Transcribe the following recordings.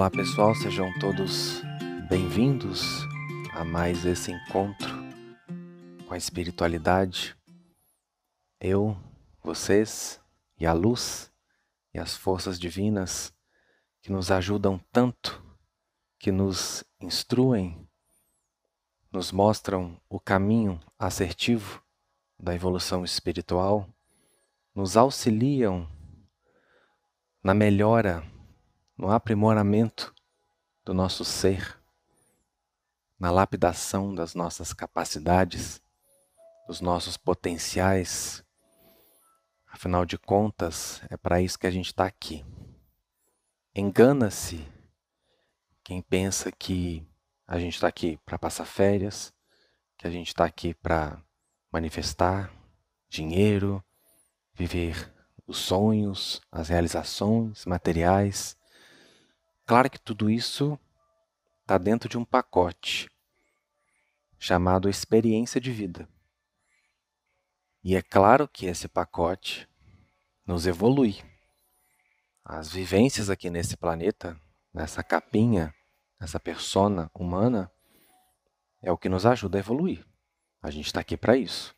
Olá pessoal, sejam todos bem-vindos a mais esse encontro com a espiritualidade. Eu, vocês e a luz e as forças divinas que nos ajudam tanto, que nos instruem, nos mostram o caminho assertivo da evolução espiritual, nos auxiliam na melhora no aprimoramento do nosso ser, na lapidação das nossas capacidades, dos nossos potenciais. Afinal de contas, é para isso que a gente está aqui. Engana-se quem pensa que a gente está aqui para passar férias, que a gente está aqui para manifestar dinheiro, viver os sonhos, as realizações materiais. Claro que tudo isso está dentro de um pacote chamado experiência de vida. E é claro que esse pacote nos evolui. As vivências aqui nesse planeta, nessa capinha, nessa persona humana, é o que nos ajuda a evoluir. A gente está aqui para isso.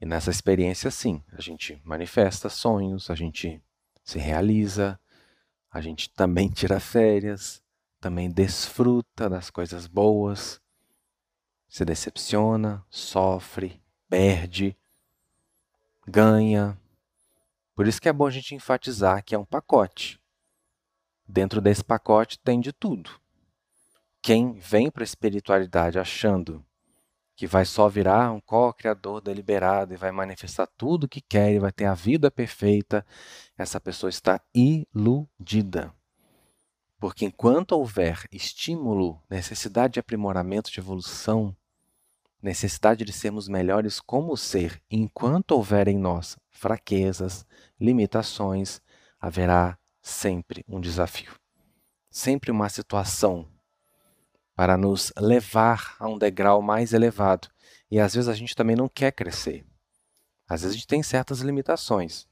E nessa experiência, sim, a gente manifesta sonhos, a gente se realiza, a gente também tira férias, também desfruta das coisas boas, se decepciona, sofre, perde, ganha. Por isso que é bom a gente enfatizar que é um pacote. Dentro desse pacote tem de tudo. Quem vem para a espiritualidade achando que vai só virar um co-criador deliberado e vai manifestar tudo o que quer e vai ter a vida perfeita, essa pessoa está iludida. Porque enquanto houver estímulo, necessidade de aprimoramento, de evolução, necessidade de sermos melhores como ser, enquanto houver em nós fraquezas, limitações, haverá sempre um desafio. Sempre uma situação para nos levar a um degrau mais elevado. E às vezes a gente também não quer crescer. Às vezes a gente tem certas limitações,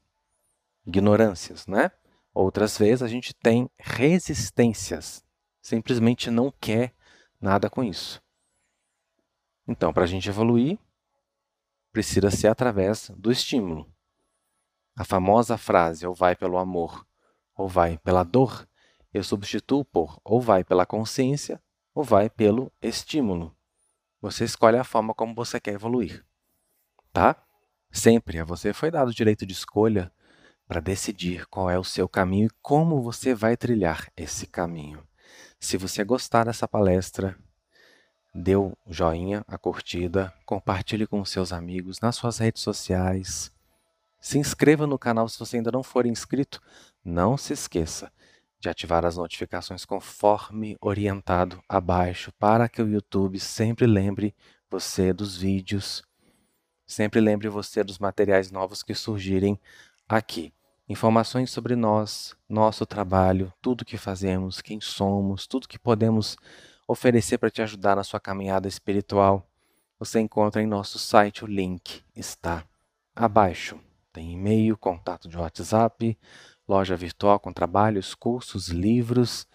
ignorâncias, né? Outras vezes a gente tem resistências, simplesmente não quer nada com isso. Então, para a gente evoluir, precisa ser através do estímulo. A famosa frase ou vai pelo amor ou vai pela dor, eu substituo por ou vai pela consciência ou vai pelo estímulo. Você escolhe a forma como você quer evoluir, tá? Sempre a você foi dado o direito de escolha para decidir qual é o seu caminho e como você vai trilhar esse caminho. Se você gostar dessa palestra, dê o joinha, a curtida, compartilhe com seus amigos nas suas redes sociais. Se inscreva no canal se você ainda não for inscrito. Não se esqueça, de ativar as notificações conforme orientado abaixo, para que o YouTube sempre lembre você dos vídeos, sempre lembre você dos materiais novos que surgirem aqui. Informações sobre nós, nosso trabalho, tudo que fazemos, quem somos, tudo que podemos oferecer para te ajudar na sua caminhada espiritual, você encontra em nosso site. O link está abaixo. Tem e-mail, contato de WhatsApp, loja virtual com trabalhos, cursos, livros,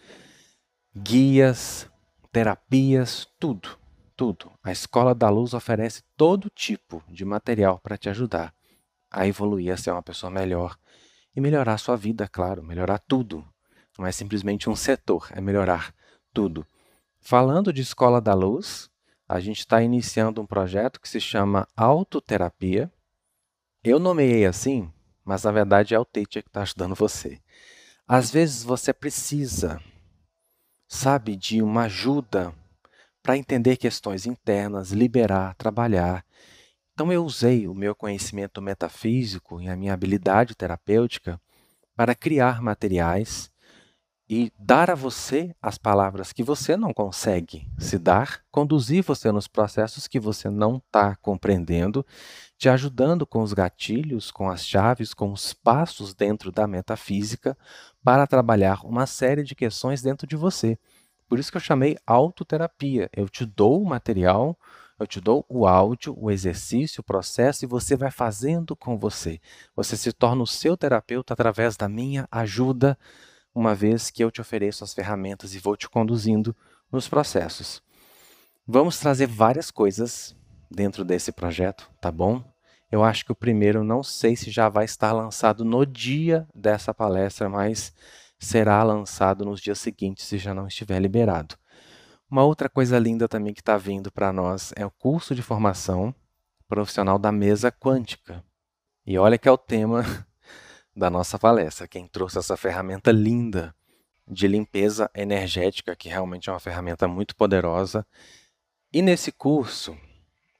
guias, terapias, tudo, tudo. A Escola da Luz oferece todo tipo de material para te ajudar a evoluir, a ser uma pessoa melhor e melhorar a sua vida, claro, melhorar tudo. Não é simplesmente um setor, é melhorar tudo. Falando de Escola da Luz, a gente está iniciando um projeto que se chama Autoterapia. Eu nomeei assim mas na verdade é o teacher que está ajudando você. Às vezes você precisa, sabe, de uma ajuda para entender questões internas, liberar, trabalhar. Então eu usei o meu conhecimento metafísico e a minha habilidade terapêutica para criar materiais e dar a você as palavras que você não consegue se dar, conduzir você nos processos que você não está compreendendo te ajudando com os gatilhos, com as chaves, com os passos dentro da metafísica para trabalhar uma série de questões dentro de você. Por isso que eu chamei autoterapia. Eu te dou o material, eu te dou o áudio, o exercício, o processo e você vai fazendo com você. Você se torna o seu terapeuta através da minha ajuda uma vez que eu te ofereço as ferramentas e vou te conduzindo nos processos. Vamos trazer várias coisas dentro desse projeto, tá bom? Eu acho que o primeiro, não sei se já vai estar lançado no dia dessa palestra, mas será lançado nos dias seguintes se já não estiver liberado. Uma outra coisa linda também que está vindo para nós é o curso de formação profissional da mesa quântica. E olha que é o tema da nossa palestra. Quem trouxe essa ferramenta linda de limpeza energética, que realmente é uma ferramenta muito poderosa. E nesse curso,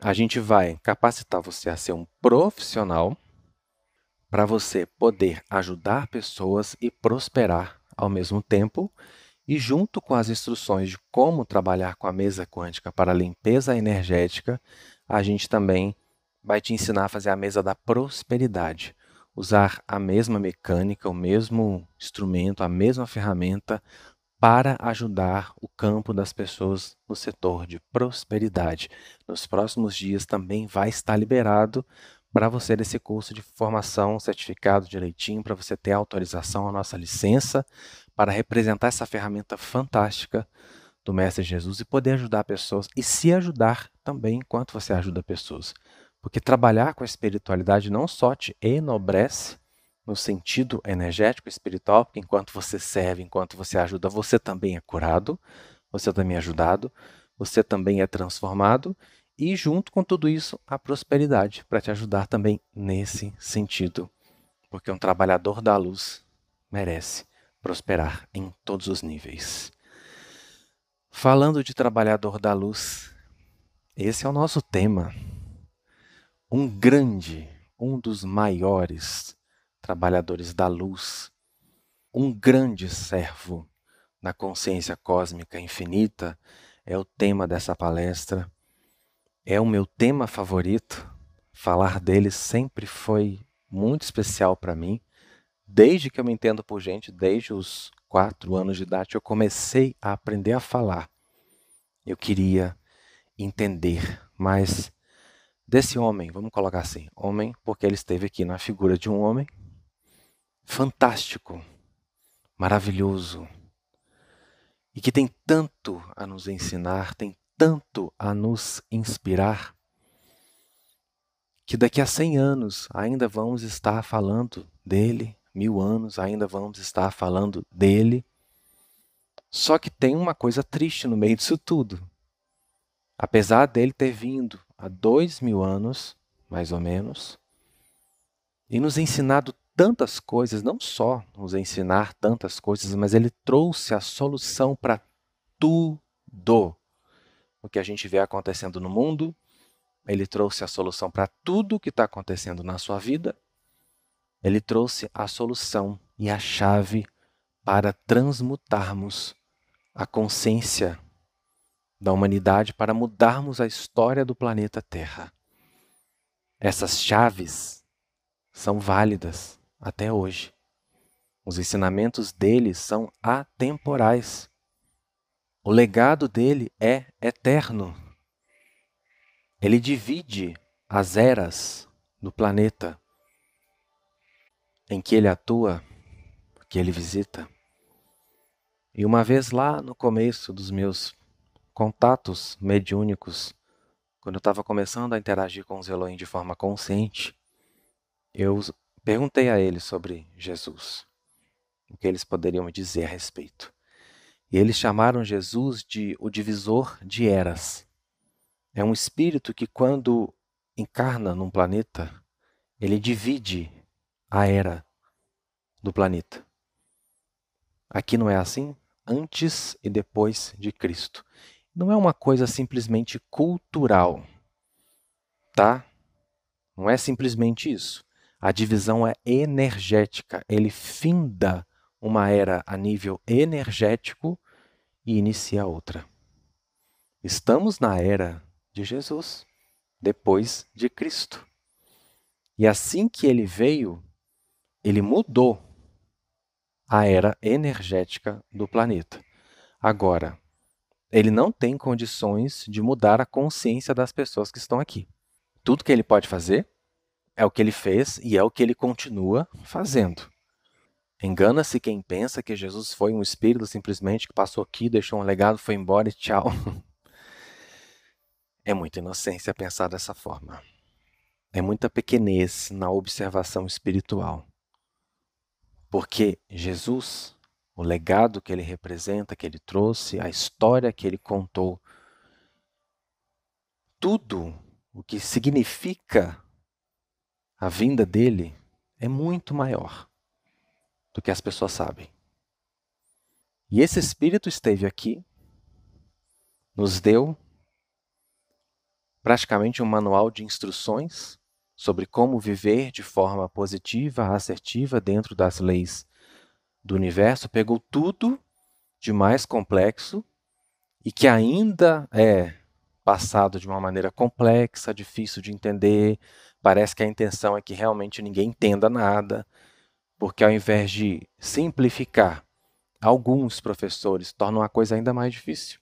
a gente vai capacitar você a ser um profissional para você poder ajudar pessoas e prosperar ao mesmo tempo e junto com as instruções de como trabalhar com a mesa quântica para limpeza energética, a gente também vai te ensinar a fazer a mesa da prosperidade. Usar a mesma mecânica, o mesmo instrumento, a mesma ferramenta para ajudar o campo das pessoas no setor de prosperidade. Nos próximos dias também vai estar liberado para você desse curso de formação certificado direitinho, para você ter autorização, a nossa licença, para representar essa ferramenta fantástica do Mestre Jesus e poder ajudar pessoas e se ajudar também enquanto você ajuda pessoas. Porque trabalhar com a espiritualidade não só te enobrece no sentido energético espiritual, porque enquanto você serve, enquanto você ajuda, você também é curado, você também é ajudado, você também é transformado e junto com tudo isso, a prosperidade para te ajudar também nesse sentido. Porque um trabalhador da luz merece prosperar em todos os níveis. Falando de trabalhador da luz, esse é o nosso tema. Um grande, um dos maiores trabalhadores da luz, um grande servo na consciência cósmica infinita é o tema dessa palestra. É o meu tema favorito. Falar dele sempre foi muito especial para mim desde que eu me entendo por gente, desde os quatro anos de idade, eu comecei a aprender a falar. Eu queria entender mais desse homem, vamos colocar assim, homem, porque ele esteve aqui na figura de um homem fantástico, maravilhoso, e que tem tanto a nos ensinar, tem tanto a nos inspirar, que daqui a 100 anos ainda vamos estar falando dele, mil anos ainda vamos estar falando dele. Só que tem uma coisa triste no meio disso tudo. Apesar dele ter vindo há dois mil anos, mais ou menos, e nos ensinado tantas coisas, não só nos ensinar tantas coisas, mas ele trouxe a solução para tudo o que a gente vê acontecendo no mundo. Ele trouxe a solução para tudo o que está acontecendo na sua vida ele trouxe a solução e a chave para transmutarmos a consciência da humanidade, para mudarmos a história do planeta Terra. Essas chaves são válidas até hoje. Os ensinamentos dele são atemporais. O legado dele é eterno. Ele divide as eras do planeta em que ele atua, que ele visita. E uma vez lá no começo dos meus contatos mediúnicos, quando eu estava começando a interagir com os Elohim de forma consciente, eu perguntei a eles sobre Jesus, o que eles poderiam me dizer a respeito. E eles chamaram Jesus de o divisor de eras. É um espírito que, quando encarna num planeta, ele divide a era do planeta. Aqui não é assim? Antes e depois de Cristo. Não é uma coisa simplesmente cultural, tá? Não é simplesmente isso. A divisão é energética. Ele finda uma era a nível energético e inicia outra. Estamos na era de Jesus, depois de Cristo. E assim que ele veio, ele mudou a era energética do planeta. Agora, ele não tem condições de mudar a consciência das pessoas que estão aqui. Tudo que ele pode fazer é o que ele fez e é o que ele continua fazendo. Engana-se quem pensa que Jesus foi um espírito simplesmente que passou aqui, deixou um legado, foi embora e tchau. É muita inocência pensar dessa forma. É muita pequenez na observação espiritual. Porque Jesus, o legado que ele representa, que ele trouxe, a história que ele contou, tudo o que significa a vinda dele é muito maior do que as pessoas sabem. E esse Espírito esteve aqui, nos deu praticamente um manual de instruções sobre como viver de forma positiva, assertiva dentro das leis do universo, pegou tudo de mais complexo e que ainda é passado de uma maneira complexa, difícil de entender. Parece que a intenção é que realmente ninguém entenda nada, porque ao invés de simplificar, alguns professores tornam a coisa ainda mais difícil.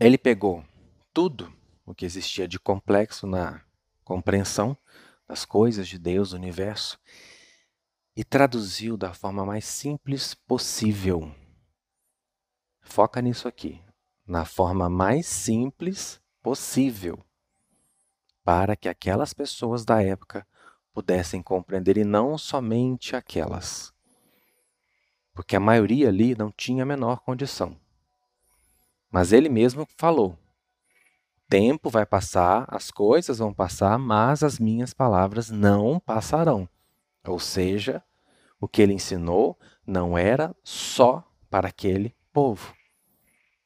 Ele pegou tudo o que existia de complexo na compreensão das coisas de Deus, do universo, e traduziu da forma mais simples possível. Foca nisso aqui, na forma mais simples possível, para que aquelas pessoas da época pudessem compreender e não somente aquelas. Porque a maioria ali não tinha a menor condição. Mas ele mesmo falou: tempo vai passar, as coisas vão passar, mas as minhas palavras não passarão. Ou seja, o que ele ensinou não era só para aquele povo.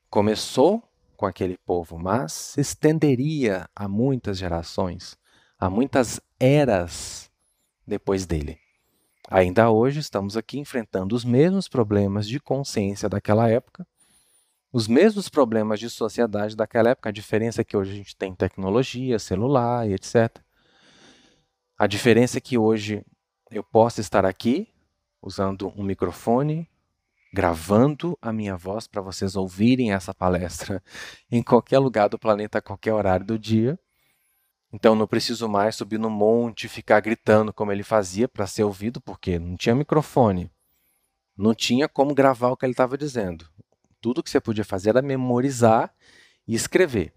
Começou com aquele povo, mas se estenderia a muitas gerações, a muitas eras depois dele. Ainda hoje estamos aqui enfrentando os mesmos problemas de consciência daquela época os mesmos problemas de sociedade daquela época. A diferença é que hoje a gente tem tecnologia, celular e etc. A diferença é que hoje eu posso estar aqui usando um microfone, gravando a minha voz para vocês ouvirem essa palestra em qualquer lugar do planeta, a qualquer horário do dia. Então não preciso mais subir no monte e ficar gritando como ele fazia para ser ouvido, porque não tinha microfone. Não tinha como gravar o que ele estava dizendo. Tudo que você podia fazer era memorizar e escrever.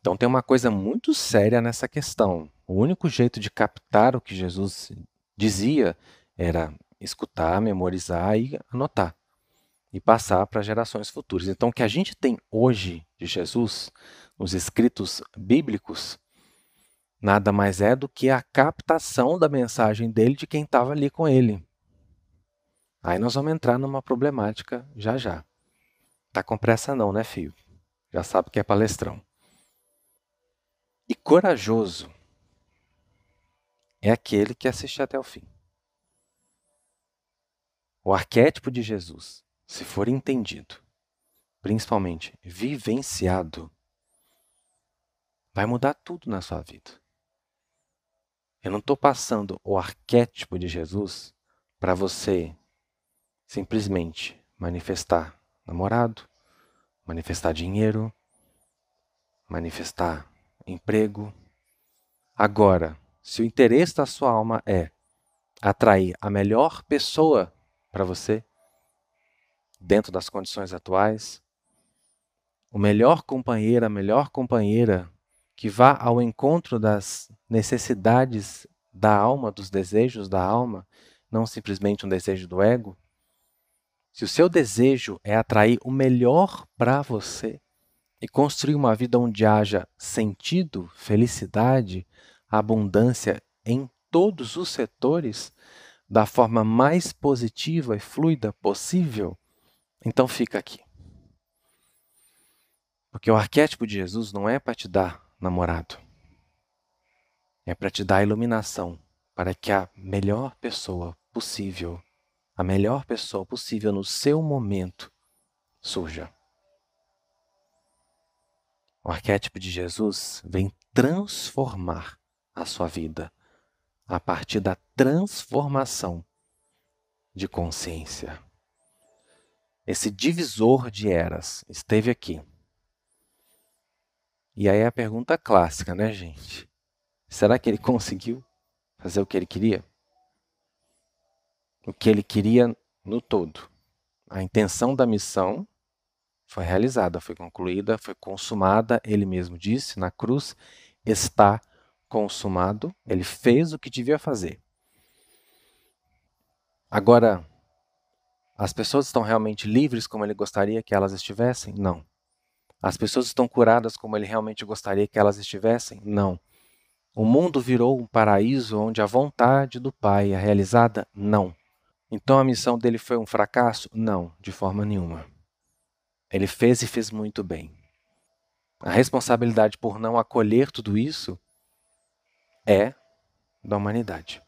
Então tem uma coisa muito séria nessa questão. O único jeito de captar o que Jesus dizia era escutar, memorizar e anotar e passar para gerações futuras. Então o que a gente tem hoje de Jesus nos escritos bíblicos nada mais é do que a captação da mensagem dele de quem estava ali com ele. Aí nós vamos entrar numa problemática já já. Tá com pressa não, né, filho? Já sabe que é palestrão. E corajoso é aquele que assiste até o fim. O arquétipo de Jesus, se for entendido, principalmente vivenciado, vai mudar tudo na sua vida. Eu não estou passando o arquétipo de Jesus para você simplesmente manifestar namorado, manifestar dinheiro, manifestar emprego. Agora, se o interesse da sua alma é atrair a melhor pessoa para você, dentro das condições atuais, o melhor companheiro, a melhor companheira que vá ao encontro das necessidades da alma, dos desejos da alma, não simplesmente um desejo do ego, se o seu desejo é atrair o melhor para você e construir uma vida onde haja sentido, felicidade, abundância em todos os setores da forma mais positiva e fluida possível, então fica aqui. Porque o arquétipo de Jesus não é para te dar namorado, é para te dar iluminação para que a melhor pessoa possível a melhor pessoa possível no seu momento surja. O arquétipo de Jesus vem transformar a sua vida a partir da transformação de consciência. Esse divisor de eras esteve aqui. E aí a pergunta clássica, né, gente? Será que ele conseguiu fazer o que ele queria? o que ele queria no todo. A intenção da missão foi realizada, foi concluída, foi consumada. Ele mesmo disse na cruz: está consumado. Ele fez o que devia fazer. Agora, as pessoas estão realmente livres como ele gostaria que elas estivessem? Não. As pessoas estão curadas como ele realmente gostaria que elas estivessem? Não. O mundo virou um paraíso onde a vontade do Pai é realizada? Não. Então a missão dele foi um fracasso? Não, de forma nenhuma. Ele fez e fez muito bem. A responsabilidade por não acolher tudo isso é da humanidade.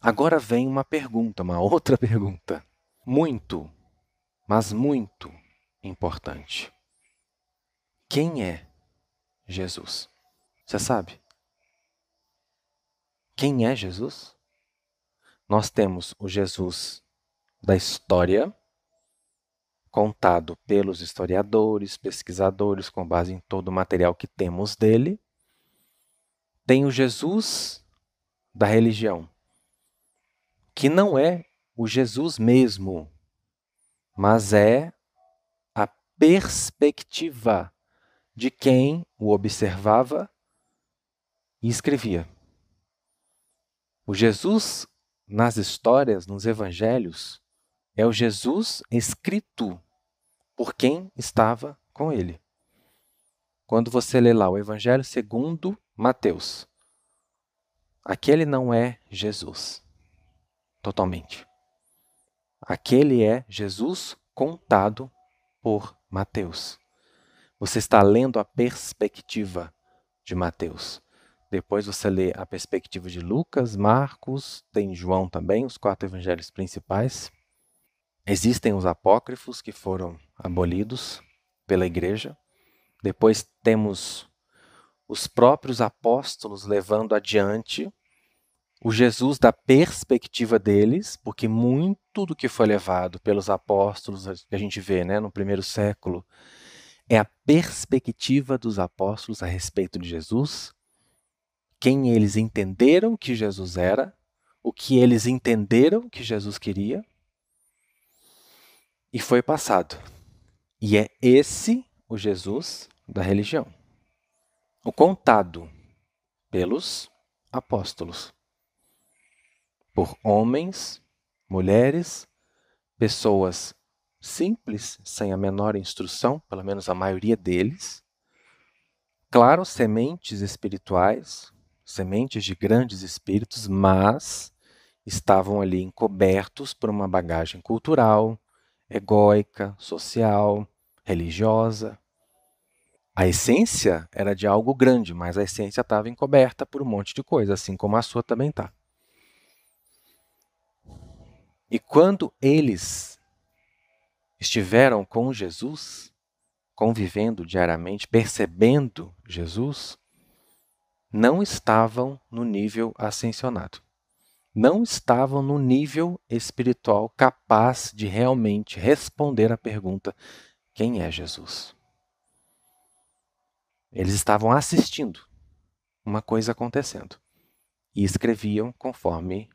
Agora vem uma pergunta, uma outra pergunta. Muito, mas muito importante. Quem é Jesus? Você sabe? Quem é Jesus? Nós temos o Jesus da história, contado pelos historiadores, pesquisadores, com base em todo o material que temos dele. Tem o Jesus da religião, que não é o Jesus mesmo, mas é a perspectiva de quem o observava e escrevia. O Jesus nas histórias, nos evangelhos, é o Jesus escrito por quem estava com ele. Quando você lê lá o Evangelho segundo Mateus, aquele não é Jesus, totalmente. Aquele é Jesus contado por Mateus. Você está lendo a perspectiva de Mateus. Depois você lê a perspectiva de Lucas, Marcos, tem João também, os quatro evangelhos principais. Existem os apócrifos que foram abolidos pela igreja. Depois temos os próprios apóstolos levando adiante o Jesus da perspectiva deles, porque muito do que foi levado pelos apóstolos, que a gente vê né, no primeiro século, é a perspectiva dos apóstolos a respeito de Jesus quem eles entenderam que Jesus era, o que eles entenderam que Jesus queria, e foi passado. E é esse o Jesus da religião. O contado pelos apóstolos, por homens, mulheres, pessoas simples, sem a menor instrução, pelo menos a maioria deles. Claro, sementes espirituais, sementes de grandes espíritos, mas estavam ali encobertos por uma bagagem cultural, egóica, social, religiosa. A essência era de algo grande, mas a essência estava encoberta por um monte de coisa, assim como a sua também está. E quando eles estiveram com Jesus, convivendo diariamente, percebendo Jesus, não estavam no nível ascensionado. Não estavam no nível espiritual capaz de realmente responder à pergunta: quem é Jesus? Eles estavam assistindo uma coisa acontecendo e escreviam conforme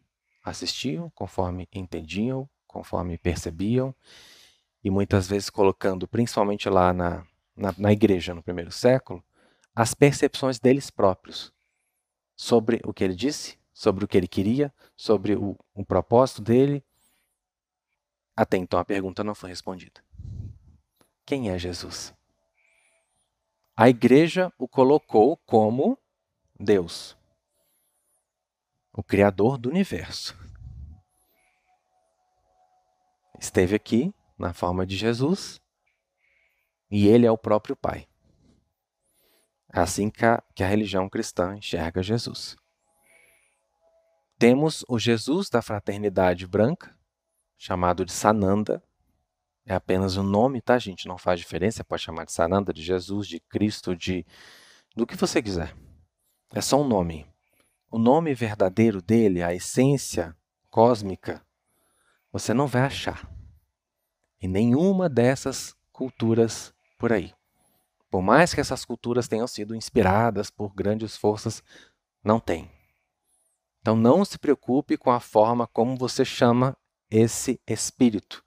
assistiam, conforme entendiam, conforme percebiam, e muitas vezes colocando, principalmente lá na, na, na igreja no primeiro século, as percepções deles próprios sobre o que ele disse, sobre o que ele queria, sobre o, o propósito dele. Até então a pergunta não foi respondida. Quem é Jesus? A igreja o colocou como Deus, o Criador do universo. Esteve aqui na forma de Jesus e ele é o próprio Pai. É assim que a, que a religião cristã enxerga Jesus. Temos o Jesus da fraternidade branca, chamado de Sananda. É apenas o um nome, tá, gente? Não faz diferença. Pode chamar de Sananda, de Jesus, de Cristo, de do que você quiser. É só um nome. O nome verdadeiro dele, a essência cósmica, você não vai achar em nenhuma dessas culturas por aí. Por mais que essas culturas tenham sido inspiradas por grandes forças, não tem. Então não se preocupe com a forma como você chama esse espírito.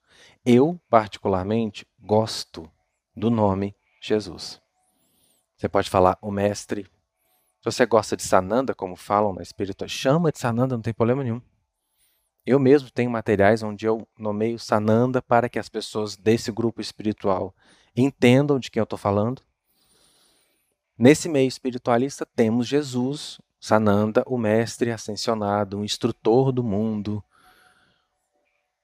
Eu, particularmente, gosto do nome Jesus. Você pode falar o mestre. Se você gosta de Sananda, como falam na espírita, chama de Sananda, não tem problema nenhum. Eu mesmo tenho materiais onde eu nomeio Sananda para que as pessoas desse grupo espiritual entendam de quem eu estou falando. Nesse meio espiritualista temos Jesus, Sananda, o mestre ascensionado, o instrutor do mundo,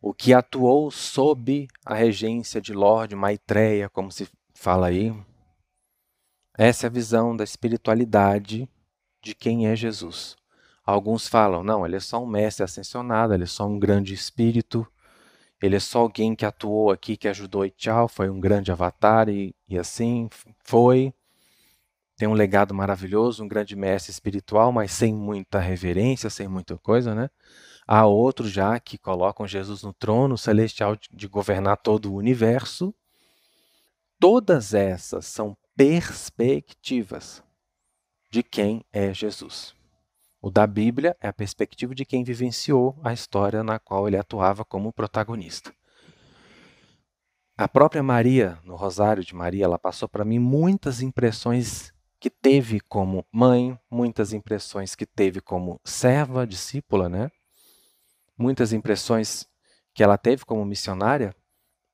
o que atuou sob a regência de Lord Maitreya, como se fala aí. Essa é a visão da espiritualidade de quem é Jesus. Alguns falam, não, ele é só um mestre ascensionado, ele é só um grande espírito, ele é só alguém que atuou aqui, que ajudou e tchau, foi um grande avatar e, e assim foi. Tem um legado maravilhoso, um grande mestre espiritual, mas sem muita reverência, sem muita coisa, né? Há outros já que colocam Jesus no trono celestial de governar todo o universo. Todas essas são perspectivas de quem é Jesus. O da Bíblia é a perspectiva de quem vivenciou a história na qual ele atuava como protagonista. A própria Maria, no Rosário de Maria, ela passou para mim muitas impressões que teve como mãe, muitas impressões que teve como serva, discípula, né? Muitas impressões que ela teve como missionária,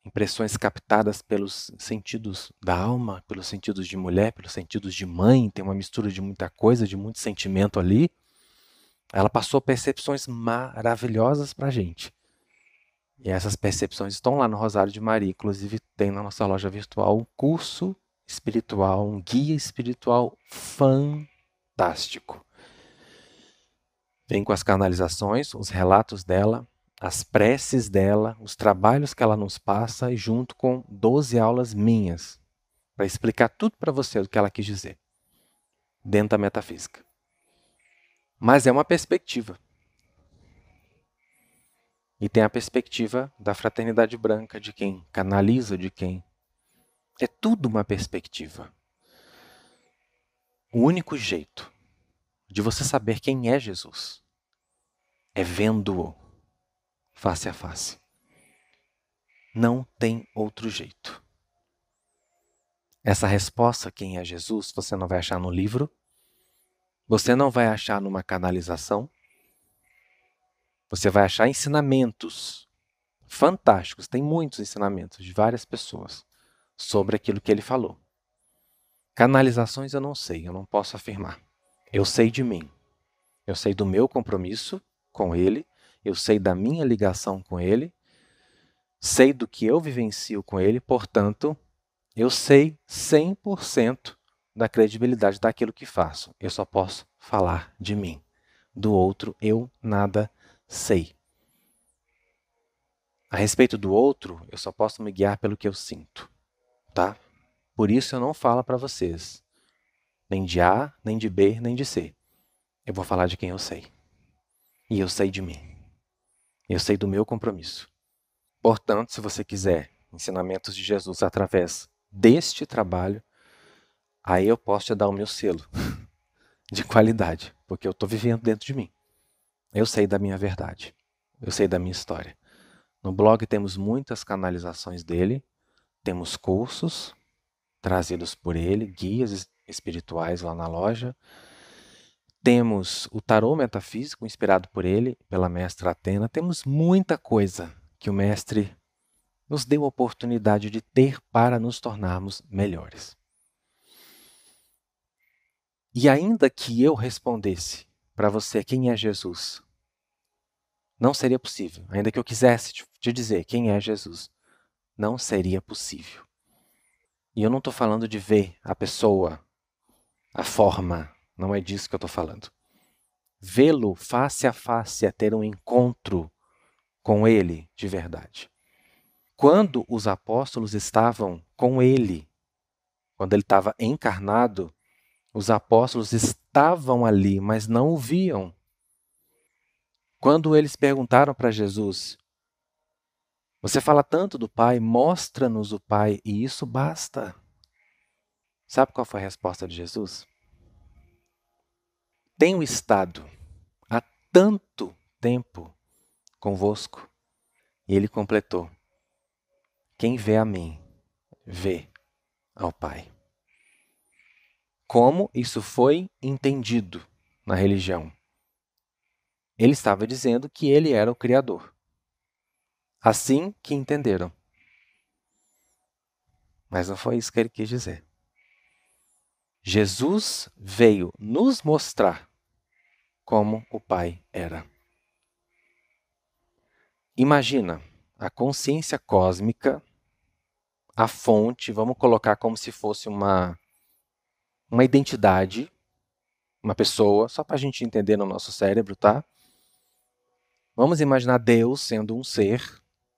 impressões captadas pelos sentidos da alma, pelos sentidos de mulher, pelos sentidos de mãe, tem uma mistura de muita coisa, de muito sentimento ali. Ela passou percepções maravilhosas para a gente. E essas percepções estão lá no Rosário de Maria. Inclusive, tem na nossa loja virtual um curso espiritual, um guia espiritual fantástico. Vem com as canalizações, os relatos dela, as preces dela, os trabalhos que ela nos passa, e junto com 12 aulas minhas, para explicar tudo para você o que ela quis dizer, dentro da metafísica. Mas é uma perspectiva. E tem a perspectiva da fraternidade branca, de quem canaliza, de quem. É tudo uma perspectiva. O único jeito de você saber quem é Jesus é vendo-o face a face. Não tem outro jeito. Essa resposta, quem é Jesus, você não vai achar no livro, você não vai achar numa canalização. Você vai achar ensinamentos fantásticos. Tem muitos ensinamentos de várias pessoas sobre aquilo que ele falou. Canalizações eu não sei, eu não posso afirmar. Eu sei de mim. Eu sei do meu compromisso com ele, eu sei da minha ligação com ele, sei do que eu vivencio com ele, portanto, eu sei 100% da credibilidade daquilo que faço. Eu só posso falar de mim. Do outro, eu nada sei. A respeito do outro, eu só posso me guiar pelo que eu sinto, tá? Por isso eu não falo para vocês nem de A, nem de B, nem de C. Eu vou falar de quem eu sei. E eu sei de mim. Eu sei do meu compromisso. Portanto, se você quiser ensinamentos de Jesus através deste trabalho, aí eu posso te dar o meu selo de qualidade, porque eu estou vivendo dentro de mim. Eu sei da minha verdade, eu sei da minha história. No blog temos muitas canalizações dele, temos cursos trazidos por ele, guias espirituais lá na loja. Temos o tarô metafísico inspirado por ele, pela mestra Atena. Temos muita coisa que o mestre nos deu a oportunidade de ter para nos tornarmos melhores. E ainda que eu respondesse para você quem é Jesus, não seria possível. Ainda que eu quisesse te dizer quem é Jesus, não seria possível. E eu não estou falando de ver a pessoa, a forma, não é disso que eu estou falando. Vê-lo face a face é ter um encontro com ele de verdade. Quando os apóstolos estavam com ele, quando ele estava encarnado, os apóstolos estavam ali, mas não o viam. Quando eles perguntaram para Jesus: Você fala tanto do Pai, mostra-nos o Pai, e isso basta. Sabe qual foi a resposta de Jesus? Tenho estado há tanto tempo convosco? E ele completou: Quem vê a mim, vê ao Pai. Como isso foi entendido na religião? Ele estava dizendo que ele era o Criador. Assim que entenderam. Mas não foi isso que ele quis dizer. Jesus veio nos mostrar como o Pai era. Imagina a consciência cósmica, a fonte, vamos colocar como se fosse uma, uma identidade, uma pessoa, só para a gente entender no nosso cérebro, tá? Vamos imaginar Deus sendo um ser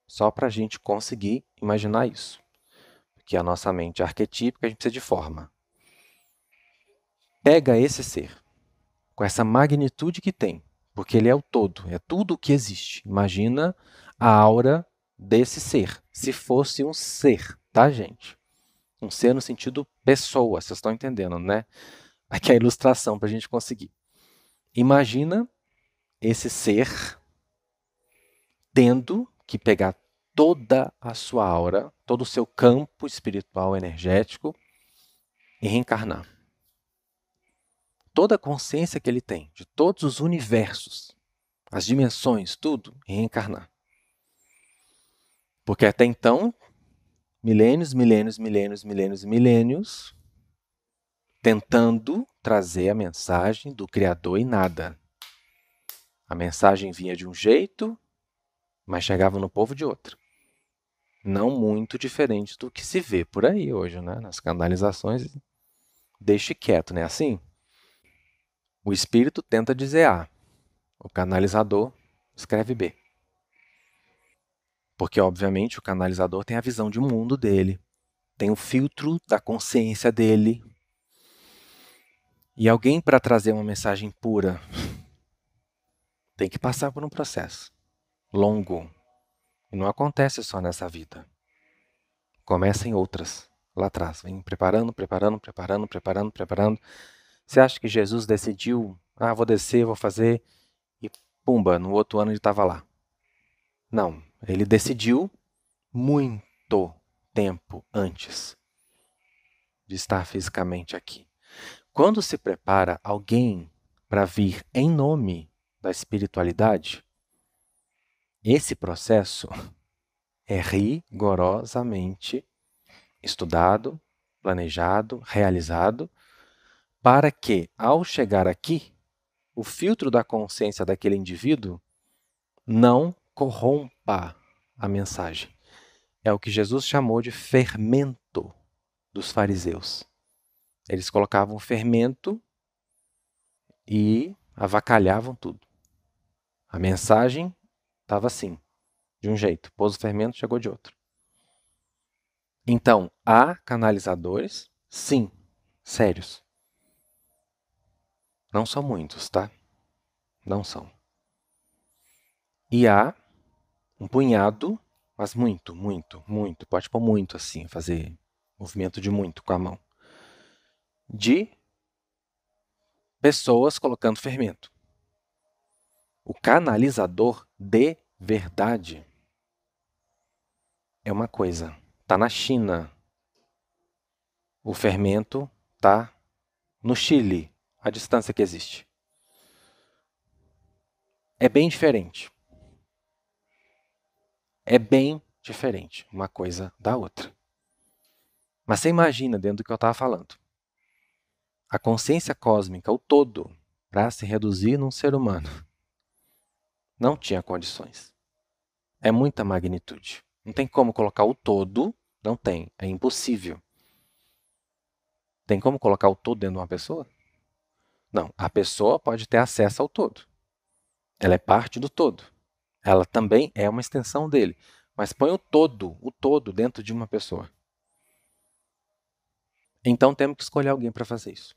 só para a gente conseguir imaginar isso. Porque a nossa mente é arquetípica, a gente precisa de forma. Pega esse ser, com essa magnitude que tem, porque ele é o todo, é tudo o que existe. Imagina a aura desse ser, se fosse um ser, tá, gente? Um ser no sentido pessoa, vocês estão entendendo, né? Aqui é a ilustração para a gente conseguir. Imagina esse ser tendo que pegar toda a sua aura, todo o seu campo espiritual energético e reencarnar. Toda a consciência que ele tem de todos os universos, as dimensões, tudo, e reencarnar. Porque até então, milênios, milênios, milênios, milênios, milênios, tentando trazer a mensagem do Criador e nada. A mensagem vinha de um jeito, mas chegava no povo de outra. Não muito diferente do que se vê por aí hoje, né? nas canalizações. Deixe quieto, não é assim? O espírito tenta dizer A, o canalizador escreve B. Porque, obviamente, o canalizador tem a visão de mundo dele, tem o filtro da consciência dele. E alguém, para trazer uma mensagem pura, tem que passar por um processo longo. E não acontece só nessa vida. Começa em outras, lá atrás. Vem preparando, preparando, preparando, preparando, preparando. Você acha que Jesus decidiu, ah, vou descer, vou fazer, e pumba, no outro ano ele estava lá. Não, ele decidiu muito tempo antes de estar fisicamente aqui. Quando se prepara alguém para vir em nome da espiritualidade, esse processo é rigorosamente estudado, planejado, realizado, para que, ao chegar aqui, o filtro da consciência daquele indivíduo não corrompa a mensagem. É o que Jesus chamou de fermento dos fariseus. Eles colocavam fermento e avacalhavam tudo. A mensagem Estava assim, de um jeito. Pôs o fermento, chegou de outro. Então, há canalizadores, sim, sérios. Não são muitos, tá? Não são. E há um punhado, mas muito, muito, muito, pode pôr muito assim, fazer movimento de muito com a mão, de pessoas colocando fermento. O canalizador de verdade é uma coisa. Está na China. O fermento está no Chile, a distância que existe. É bem diferente. É bem diferente uma coisa da outra. Mas você imagina dentro do que eu estava falando. A consciência cósmica, o todo, para se reduzir num ser humano não tinha condições. É muita magnitude. Não tem como colocar o todo. Não tem. É impossível. Tem como colocar o todo dentro de uma pessoa? Não. A pessoa pode ter acesso ao todo. Ela é parte do todo. Ela também é uma extensão dele. Mas põe o todo, o todo dentro de uma pessoa. Então temos que escolher alguém para fazer isso.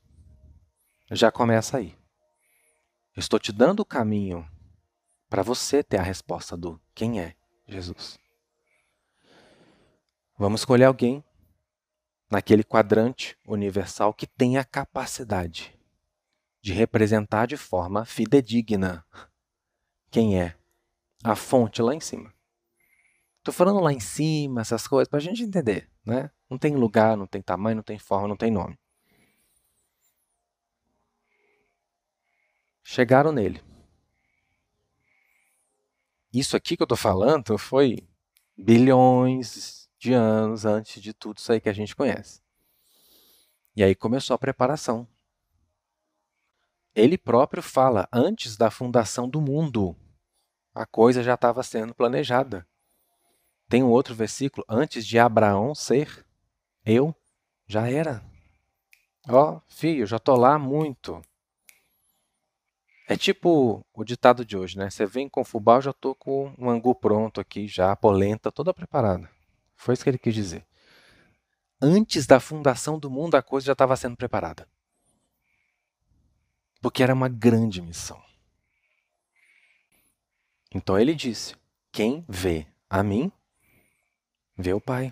Já começa aí. Eu estou te dando o caminho para você ter a resposta do quem é Jesus. Vamos escolher alguém naquele quadrante universal que tenha a capacidade de representar de forma fidedigna quem é a fonte lá em cima. Estou falando lá em cima, essas coisas, para a gente entender. Né? Não tem lugar, não tem tamanho, não tem forma, não tem nome. Chegaram nele. Isso aqui que eu estou falando foi bilhões de anos antes de tudo isso aí que a gente conhece. E aí começou a preparação. Ele próprio fala, antes da fundação do mundo, a coisa já estava sendo planejada. Tem um outro versículo, antes de Abraão ser, eu já era. Ó, oh, filho, já tô lá muito. É tipo o ditado de hoje, né? Você vem com fubá, eu já tô com um angu pronto aqui, já a polenta toda preparada. Foi isso que ele quis dizer. Antes da fundação do mundo, a coisa já estava sendo preparada. Porque era uma grande missão. Então ele disse: Quem vê a mim, vê o Pai.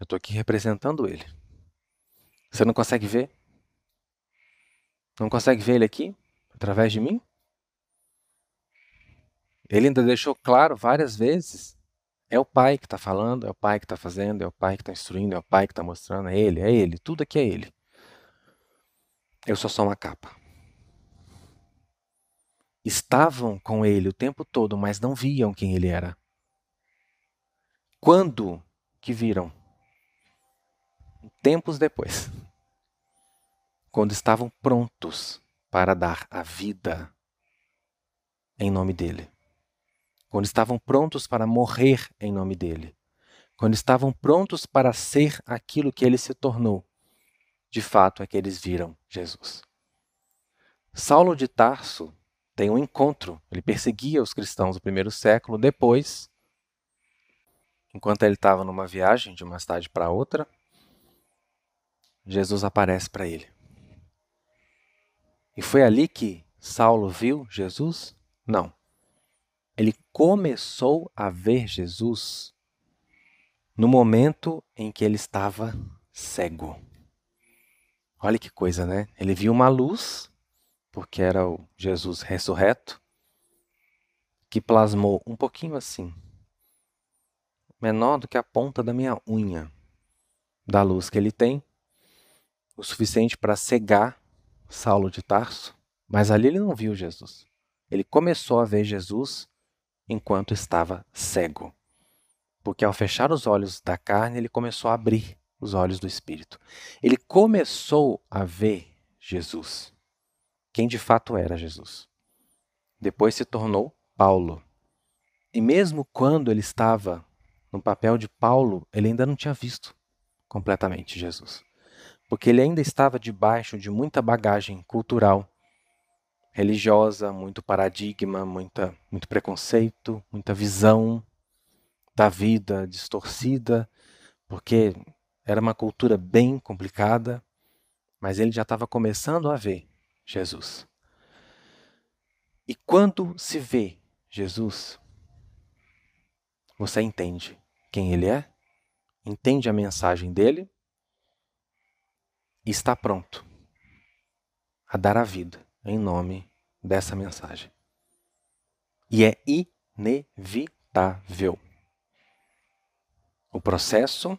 Eu estou aqui representando ele. Você não consegue ver? Não consegue ver ele aqui? através de mim? Ele ainda deixou claro várias vezes: é o Pai que está falando, é o Pai que está fazendo, é o Pai que está instruindo, é o Pai que está mostrando, é Ele, é Ele, tudo aqui é Ele. Eu sou só uma capa. Estavam com Ele o tempo todo, mas não viam quem Ele era. Quando que viram? Tempos depois. Quando estavam prontos para dar a vida em nome dele. Quando estavam prontos para morrer em nome dele. Quando estavam prontos para ser aquilo que ele se tornou. De fato é que eles viram Jesus. Saulo de Tarso tem um encontro. Ele perseguia os cristãos do primeiro século. Depois, enquanto ele estava numa viagem de uma cidade para outra, Jesus aparece para ele. E foi ali que Saulo viu Jesus? Não. Ele começou a ver Jesus no momento em que ele estava cego. Olha que coisa, né? Ele viu uma luz, porque era o Jesus ressurreto, que plasmou um pouquinho assim, menor do que a ponta da minha unha, da luz que ele tem, o suficiente para cegar Saulo de Tarso, mas ali ele não viu Jesus. Ele começou a ver Jesus enquanto estava cego. Porque ao fechar os olhos da carne, ele começou a abrir os olhos do espírito. Ele começou a ver Jesus, quem de fato era Jesus. Depois se tornou Paulo. E mesmo quando ele estava no papel de Paulo, ele ainda não tinha visto completamente Jesus porque ele ainda estava debaixo de muita bagagem cultural, religiosa, muito paradigma, muita, muito preconceito, muita visão da vida distorcida, porque era uma cultura bem complicada, mas ele já estava começando a ver Jesus. E quando se vê Jesus, você entende quem ele é, entende a mensagem dele está pronto a dar a vida em nome dessa mensagem. E é inevitável o processo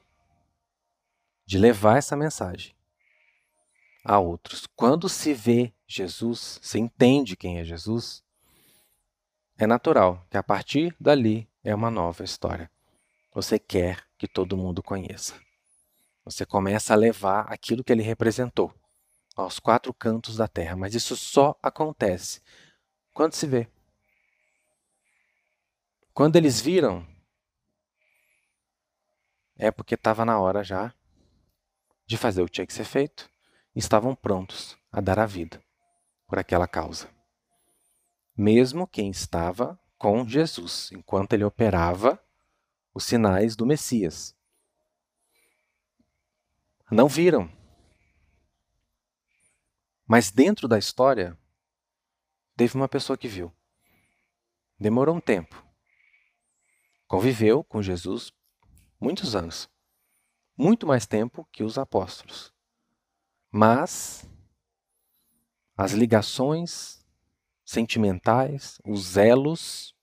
de levar essa mensagem a outros. Quando se vê Jesus, se entende quem é Jesus, é natural que a partir dali é uma nova história. Você quer que todo mundo conheça. Você começa a levar aquilo que ele representou aos quatro cantos da terra, mas isso só acontece quando se vê. Quando eles viram, é porque estava na hora já de fazer o que tinha que ser feito estavam prontos a dar a vida por aquela causa. Mesmo quem estava com Jesus, enquanto ele operava os sinais do Messias não viram. Mas dentro da história, teve uma pessoa que viu. Demorou um tempo. Conviveu com Jesus muitos anos. Muito mais tempo que os apóstolos. Mas as ligações sentimentais, os elos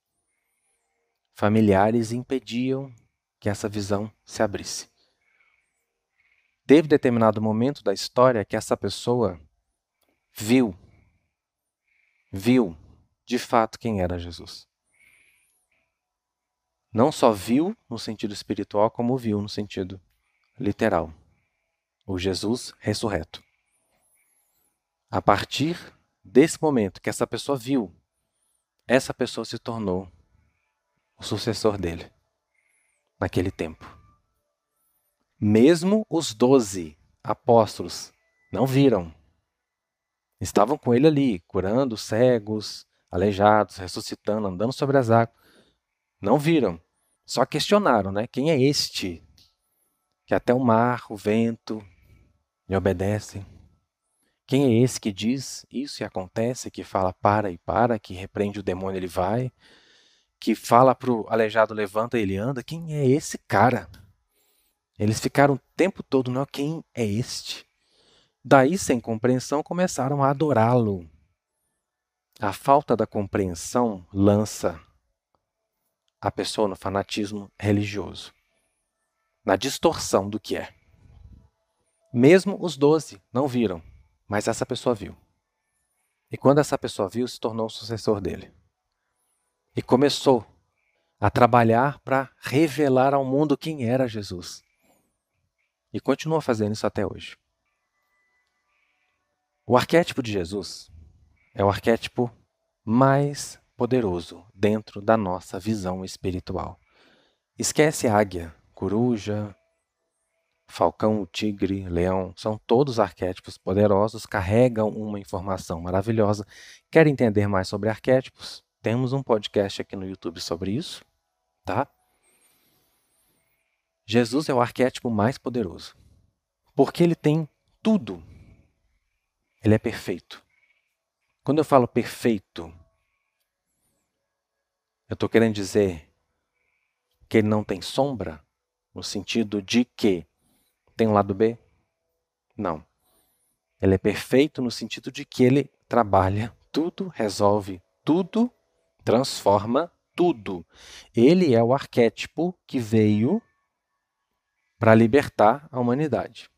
familiares impediam que essa visão se abrisse. Teve determinado momento da história que essa pessoa viu, viu de fato quem era Jesus. Não só viu no sentido espiritual, como viu no sentido literal. O Jesus ressurreto. A partir desse momento que essa pessoa viu, essa pessoa se tornou o sucessor dele naquele tempo. Mesmo os doze apóstolos não viram. Estavam com ele ali, curando cegos, aleijados, ressuscitando, andando sobre as águas. Não viram. Só questionaram, né? Quem é este que até o mar, o vento lhe obedecem? Quem é esse que diz isso e acontece, que fala para e para, que repreende o demônio ele vai, que fala para o aleijado levanta e ele anda? Quem é esse cara? Eles ficaram o tempo todo, não, quem é este? Daí, sem compreensão, começaram a adorá-lo. A falta da compreensão lança a pessoa no fanatismo religioso, na distorção do que é. Mesmo os doze não viram, mas essa pessoa viu. E quando essa pessoa viu, se tornou o sucessor dele. E começou a trabalhar para revelar ao mundo quem era Jesus. E continua fazendo isso até hoje. O arquétipo de Jesus é o arquétipo mais poderoso dentro da nossa visão espiritual. Esquece águia, coruja, falcão, tigre, leão, são todos arquétipos poderosos, carregam uma informação maravilhosa. Quer entender mais sobre arquétipos? Temos um podcast aqui no YouTube sobre isso, tá? Jesus é o arquétipo mais poderoso, porque ele tem tudo. Ele é perfeito. Quando eu falo perfeito, eu estou querendo dizer que ele não tem sombra, no sentido de que tem um lado B? Não. Ele é perfeito no sentido de que ele trabalha tudo, resolve tudo transforma tudo. Ele é o arquétipo que veio para libertar a humanidade.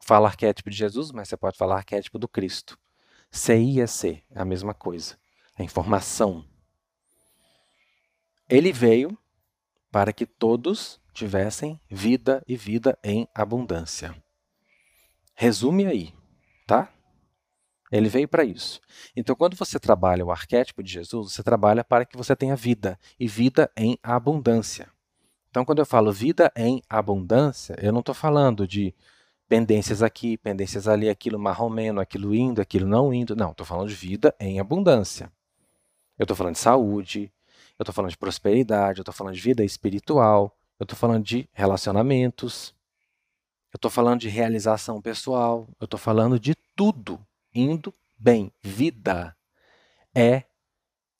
Fala arquétipo de Jesus, mas você pode falar arquétipo do Cristo. CIEC é a mesma coisa. A informação. Ele veio para que todos tivessem vida e vida em abundância. Resume aí, tá? Ele veio para isso. Então, quando você trabalha o arquétipo de Jesus, você trabalha para que você tenha vida e vida em abundância. Então, quando eu falo vida em abundância, eu não estou falando de pendências aqui, pendências ali, aquilo marromeno, aquilo indo, aquilo não indo. Não, estou falando de vida em abundância. Eu estou falando de saúde, eu estou falando de prosperidade, eu estou falando de vida espiritual, eu estou falando de relacionamentos, eu estou falando de realização pessoal, eu estou falando de tudo indo bem. Vida é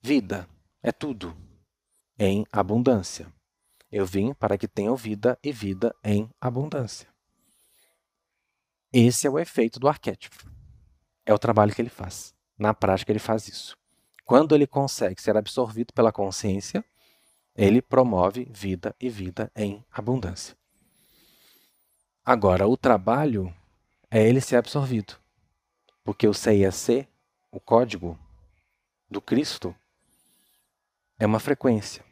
vida, é tudo em abundância. Eu vim para que tenham vida e vida em abundância. Esse é o efeito do arquétipo. É o trabalho que ele faz. Na prática, ele faz isso. Quando ele consegue ser absorvido pela consciência, ele promove vida e vida em abundância. Agora, o trabalho é ele ser absorvido. Porque o CIAC, o código do Cristo, é uma frequência.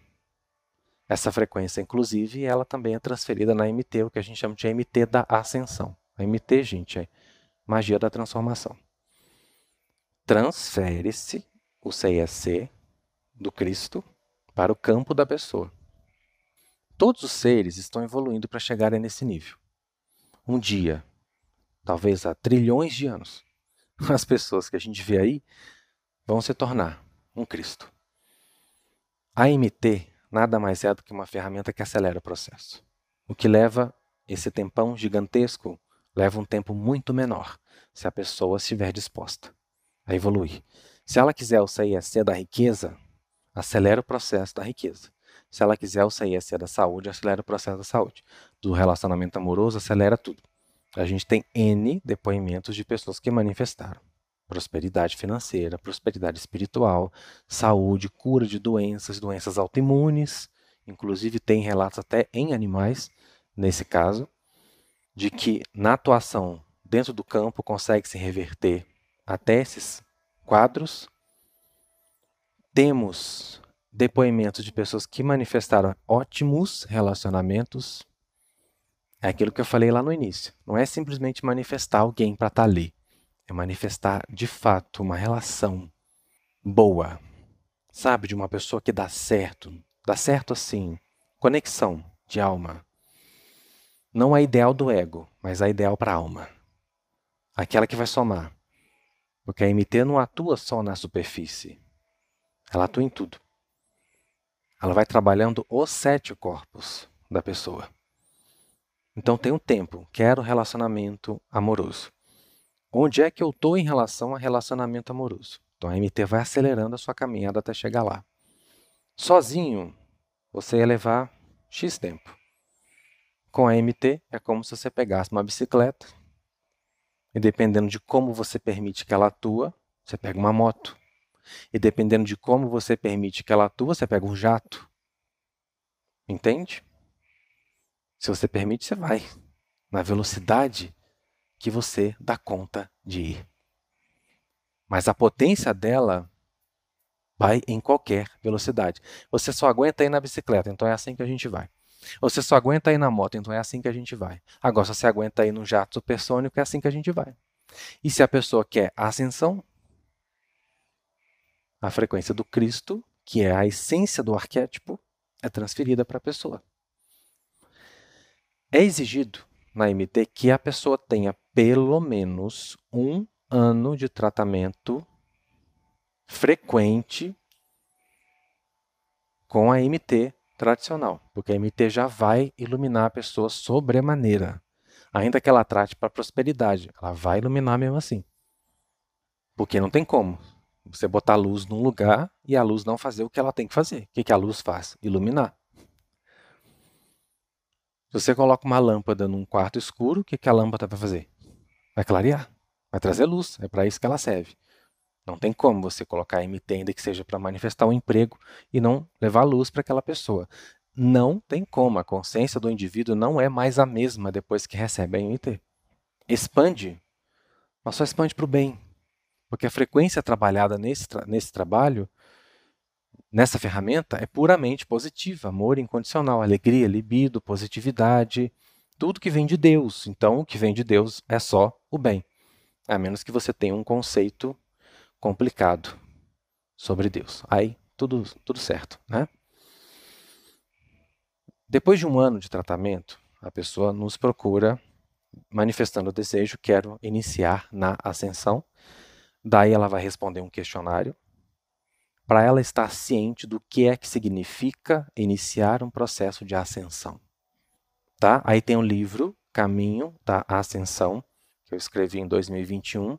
Essa frequência, inclusive, ela também é transferida na MT, o que a gente chama de MT da ascensão. A MT, gente, é magia da transformação. Transfere-se o CIAC do Cristo para o campo da pessoa. Todos os seres estão evoluindo para chegarem nesse nível. Um dia, talvez há trilhões de anos, as pessoas que a gente vê aí vão se tornar um Cristo. A MT nada mais é do que uma ferramenta que acelera o processo. O que leva esse tempão gigantesco leva um tempo muito menor, se a pessoa estiver disposta a evoluir. Se ela quiser o CISC da riqueza, acelera o processo da riqueza. Se ela quiser o CISC da saúde, acelera o processo da saúde. Do relacionamento amoroso, acelera tudo. A gente tem N depoimentos de pessoas que manifestaram prosperidade financeira, prosperidade espiritual, saúde, cura de doenças, doenças autoimunes, inclusive tem relatos até em animais, nesse caso, de que na atuação dentro do campo consegue se reverter até esses quadros. Temos depoimentos de pessoas que manifestaram ótimos relacionamentos. É aquilo que eu falei lá no início. Não é simplesmente manifestar alguém para estar tá ali. É manifestar de fato uma relação boa. Sabe, de uma pessoa que dá certo. Dá certo assim. Conexão de alma. Não a ideal do ego, mas a ideal para a alma. Aquela que vai somar. Porque a MT não atua só na superfície. Ela atua em tudo. Ela vai trabalhando os sete corpos da pessoa. Então tem um tempo, quero relacionamento amoroso. Onde é que eu estou em relação a relacionamento amoroso? Então a MT vai acelerando a sua caminhada até chegar lá. Sozinho, você ia levar X tempo. Com a MT, é como se você pegasse uma bicicleta e dependendo de como você permite que ela atua, você pega uma moto. E dependendo de como você permite que ela atue, você pega um jato. Entende? Se você permite, você vai na velocidade que você dá conta de ir. Mas a potência dela vai em qualquer velocidade. Você só aguenta ir na bicicleta, então é assim que a gente vai. Você só aguenta ir na moto, então é assim que a gente vai. Agora, se você aguenta ir no jato supersônico, é assim que a gente vai. E se a pessoa quer ascensão, a frequência do Cristo, que é a essência do arquétipo, é transferida para a pessoa. É exigido na MT que a pessoa tenha pelo menos um ano de tratamento frequente com a MT tradicional, porque a MT já vai iluminar a pessoa sobremaneira. Ainda que ela trate para prosperidade, ela vai iluminar mesmo assim. Porque não tem como. Você botar a luz num lugar e a luz não fazer o que ela tem que fazer. O que, a luz faz? Iluminar. Se você coloca uma lâmpada num quarto escuro, o que a lâmpada vai fazer? Vai clarear, vai trazer luz. É para isso que ela serve. Não tem como você colocar MT ainda que seja para manifestar um emprego e não levar luz para aquela pessoa. Não tem como. A consciência do indivíduo não é mais a mesma depois que recebe a MT. Expande, mas só expande para o bem. Porque a frequência trabalhada nesse, tra nesse trabalho, nessa ferramenta, é puramente positiva. Amor incondicional, alegria, libido, positividade, tudo que vem de Deus. Então, o que vem de Deus é só o bem. A menos que você tenha um conceito complicado sobre Deus. Aí, tudo, tudo certo, né? Depois de um ano de tratamento, a pessoa nos procura manifestando o desejo, quero iniciar na ascensão. Daí ela vai responder um questionário para ela estar ciente do que é que significa iniciar um processo de ascensão. Tá? Aí tem um livro, Caminho da Ascensão, que eu escrevi em 2021.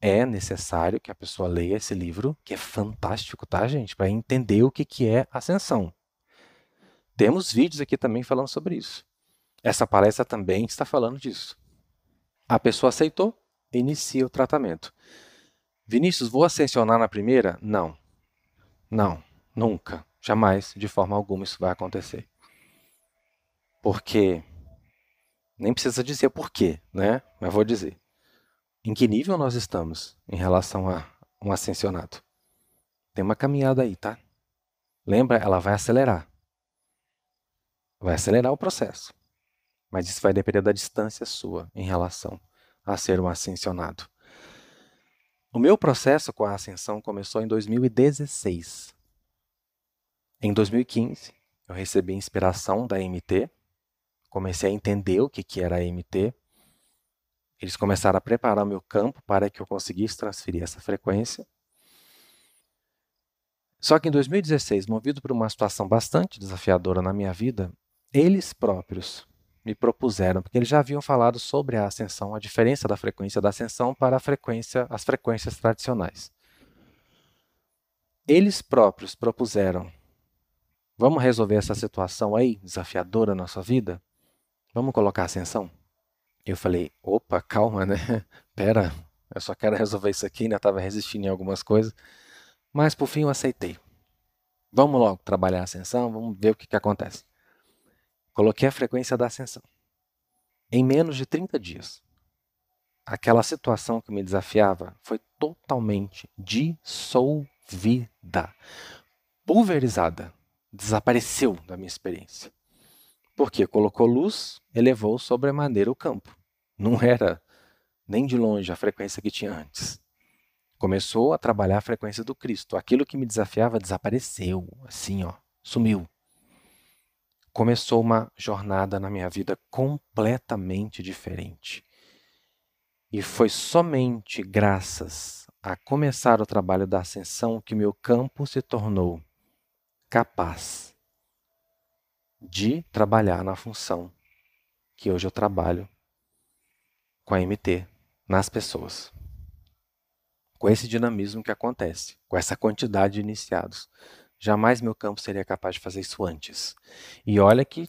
É necessário que a pessoa leia esse livro, que é fantástico, tá, gente? Para entender o que, que é ascensão. Temos vídeos aqui também falando sobre isso. Essa palestra também está falando disso. A pessoa aceitou, inicia o tratamento. Vinícius, vou ascensionar na primeira? Não. Não, nunca. Jamais, de forma alguma, isso vai acontecer. Porque nem precisa dizer porquê, né? Mas vou dizer. Em que nível nós estamos em relação a um ascensionado? Tem uma caminhada aí, tá? Lembra, ela vai acelerar. Vai acelerar o processo. Mas isso vai depender da distância sua em relação a ser um ascensionado. O meu processo com a ascensão começou em 2016. Em 2015, eu recebi inspiração da MT, comecei a entender o que, que era a MT. Eles começaram a preparar o meu campo para que eu conseguisse transferir essa frequência. Só que em 2016, movido por uma situação bastante desafiadora na minha vida, eles próprios me propuseram, porque eles já haviam falado sobre a ascensão, a diferença da frequência da ascensão para a frequência, as frequências tradicionais. Eles próprios propuseram: vamos resolver essa situação aí, desafiadora na nossa vida? Vamos colocar ascensão? Eu falei: opa, calma, né? Pera, eu só quero resolver isso aqui, ainda estava resistindo em algumas coisas. Mas por fim eu aceitei. Vamos logo trabalhar a ascensão, vamos ver o que, que acontece. Coloquei a frequência da ascensão. Em menos de 30 dias, aquela situação que me desafiava foi totalmente dissolvida, pulverizada, desapareceu da minha experiência. Porque colocou luz, elevou sobremaneira o campo. Não era nem de longe a frequência que tinha antes. Começou a trabalhar a frequência do Cristo. Aquilo que me desafiava desapareceu, assim, ó, sumiu. Começou uma jornada na minha vida completamente diferente. E foi somente graças a começar o trabalho da ascensão que meu campo se tornou capaz de trabalhar na função que hoje eu trabalho com a MT nas pessoas. Com esse dinamismo que acontece, com essa quantidade de iniciados. Jamais meu campo seria capaz de fazer isso antes. E olha que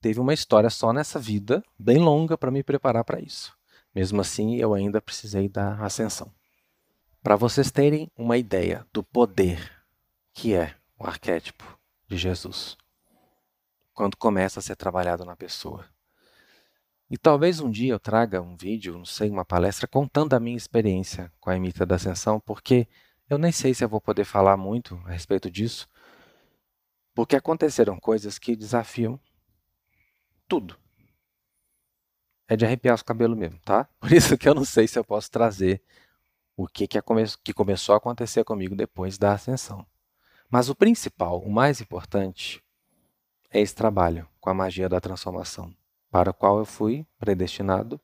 teve uma história só nessa vida, bem longa, para me preparar para isso. Mesmo assim, eu ainda precisei da ascensão. Para vocês terem uma ideia do poder que é o arquétipo de Jesus, quando começa a ser trabalhado na pessoa. E talvez um dia eu traga um vídeo, não sei, uma palestra contando a minha experiência com a Emita da Ascensão, porque eu nem sei se eu vou poder falar muito a respeito disso, porque aconteceram coisas que desafiam tudo. É de arrepiar os cabelos mesmo, tá? Por isso que eu não sei se eu posso trazer o que, que, come que começou a acontecer comigo depois da ascensão. Mas o principal, o mais importante, é esse trabalho com a magia da transformação para o qual eu fui predestinado,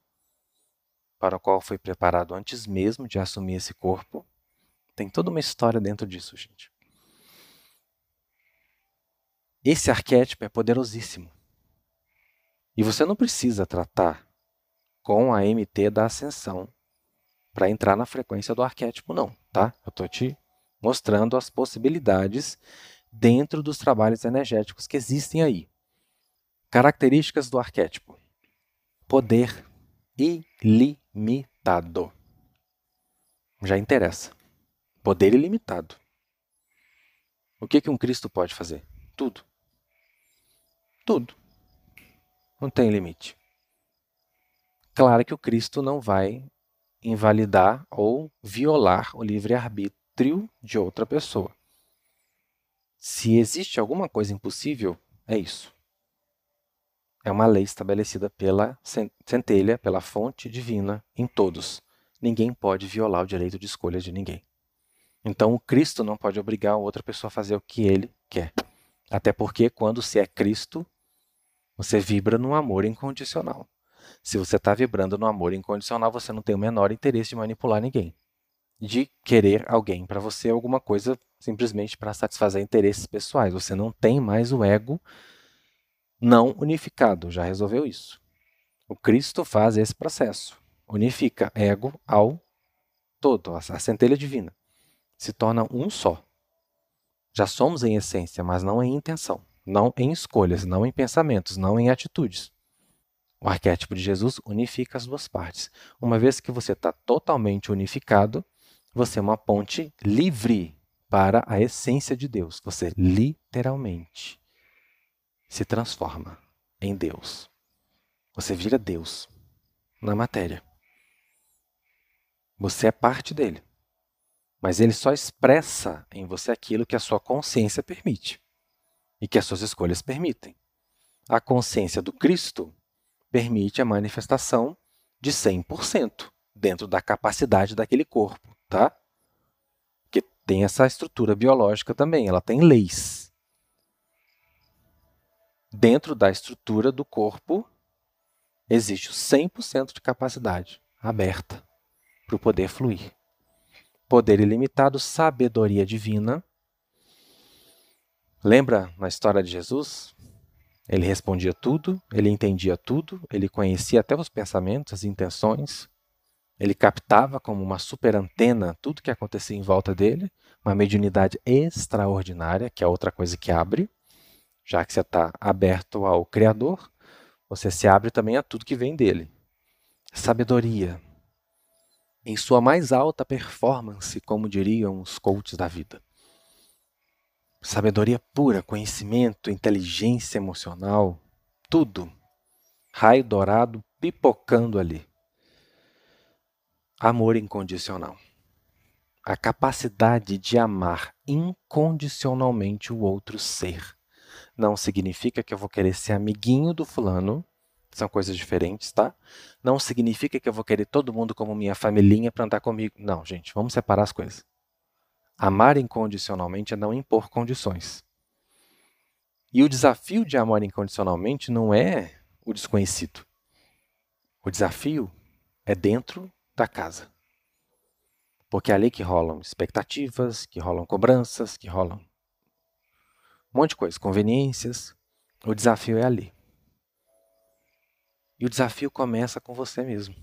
para o qual fui preparado antes mesmo de assumir esse corpo. Tem toda uma história dentro disso, gente. Esse arquétipo é poderosíssimo. E você não precisa tratar com a MT da ascensão para entrar na frequência do arquétipo, não, tá? Eu estou te mostrando as possibilidades dentro dos trabalhos energéticos que existem aí. Características do arquétipo: poder ilimitado. Já interessa. Poder ilimitado. O que, que um Cristo pode fazer? Tudo. Tudo. Não tem limite. Claro que o Cristo não vai invalidar ou violar o livre-arbítrio de outra pessoa. Se existe alguma coisa impossível, é isso é uma lei estabelecida pela centelha, pela fonte divina em todos. Ninguém pode violar o direito de escolha de ninguém. Então, o Cristo não pode obrigar outra pessoa a fazer o que ele quer. Até porque, quando se é Cristo, você vibra no amor incondicional. Se você está vibrando no amor incondicional, você não tem o menor interesse de manipular ninguém. De querer alguém para você alguma coisa simplesmente para satisfazer interesses pessoais. Você não tem mais o ego não unificado, já resolveu isso. O Cristo faz esse processo, unifica ego ao todo, a centelha divina. Se torna um só. Já somos em essência, mas não em intenção, não em escolhas, não em pensamentos, não em atitudes. O arquétipo de Jesus unifica as duas partes. Uma vez que você está totalmente unificado, você é uma ponte livre para a essência de Deus. Você literalmente se transforma em Deus. Você vira Deus na matéria. Você é parte dele. Mas ele só expressa em você aquilo que a sua consciência permite e que as suas escolhas permitem. A consciência do Cristo permite a manifestação de 100% dentro da capacidade daquele corpo, tá? Que tem essa estrutura biológica também, ela tem leis dentro da estrutura do corpo, existe o 100% de capacidade aberta para o poder fluir. Poder ilimitado, sabedoria divina. Lembra na história de Jesus? Ele respondia tudo, ele entendia tudo, ele conhecia até os pensamentos, as intenções. Ele captava como uma super antena tudo que acontecia em volta dele, uma mediunidade extraordinária, que é outra coisa que abre já que você está aberto ao Criador, você se abre também a tudo que vem dele. Sabedoria. em sua mais alta performance, como diriam os coaches da vida. Sabedoria pura, conhecimento, inteligência emocional, tudo. Raio dourado pipocando ali. Amor incondicional. A capacidade de amar incondicionalmente o outro ser. Não significa que eu vou querer ser amiguinho do fulano, são coisas diferentes, tá? Não significa que eu vou querer todo mundo como minha familhinha para andar comigo. Não, gente, vamos separar as coisas. Amar incondicionalmente é não impor condições. E o desafio de amar incondicionalmente não é o desconhecido. O desafio é dentro da casa. Porque é ali que rolam expectativas, que rolam cobranças, que rolam um monte de coisa, conveniências. O desafio é ali. E o desafio começa com você mesmo.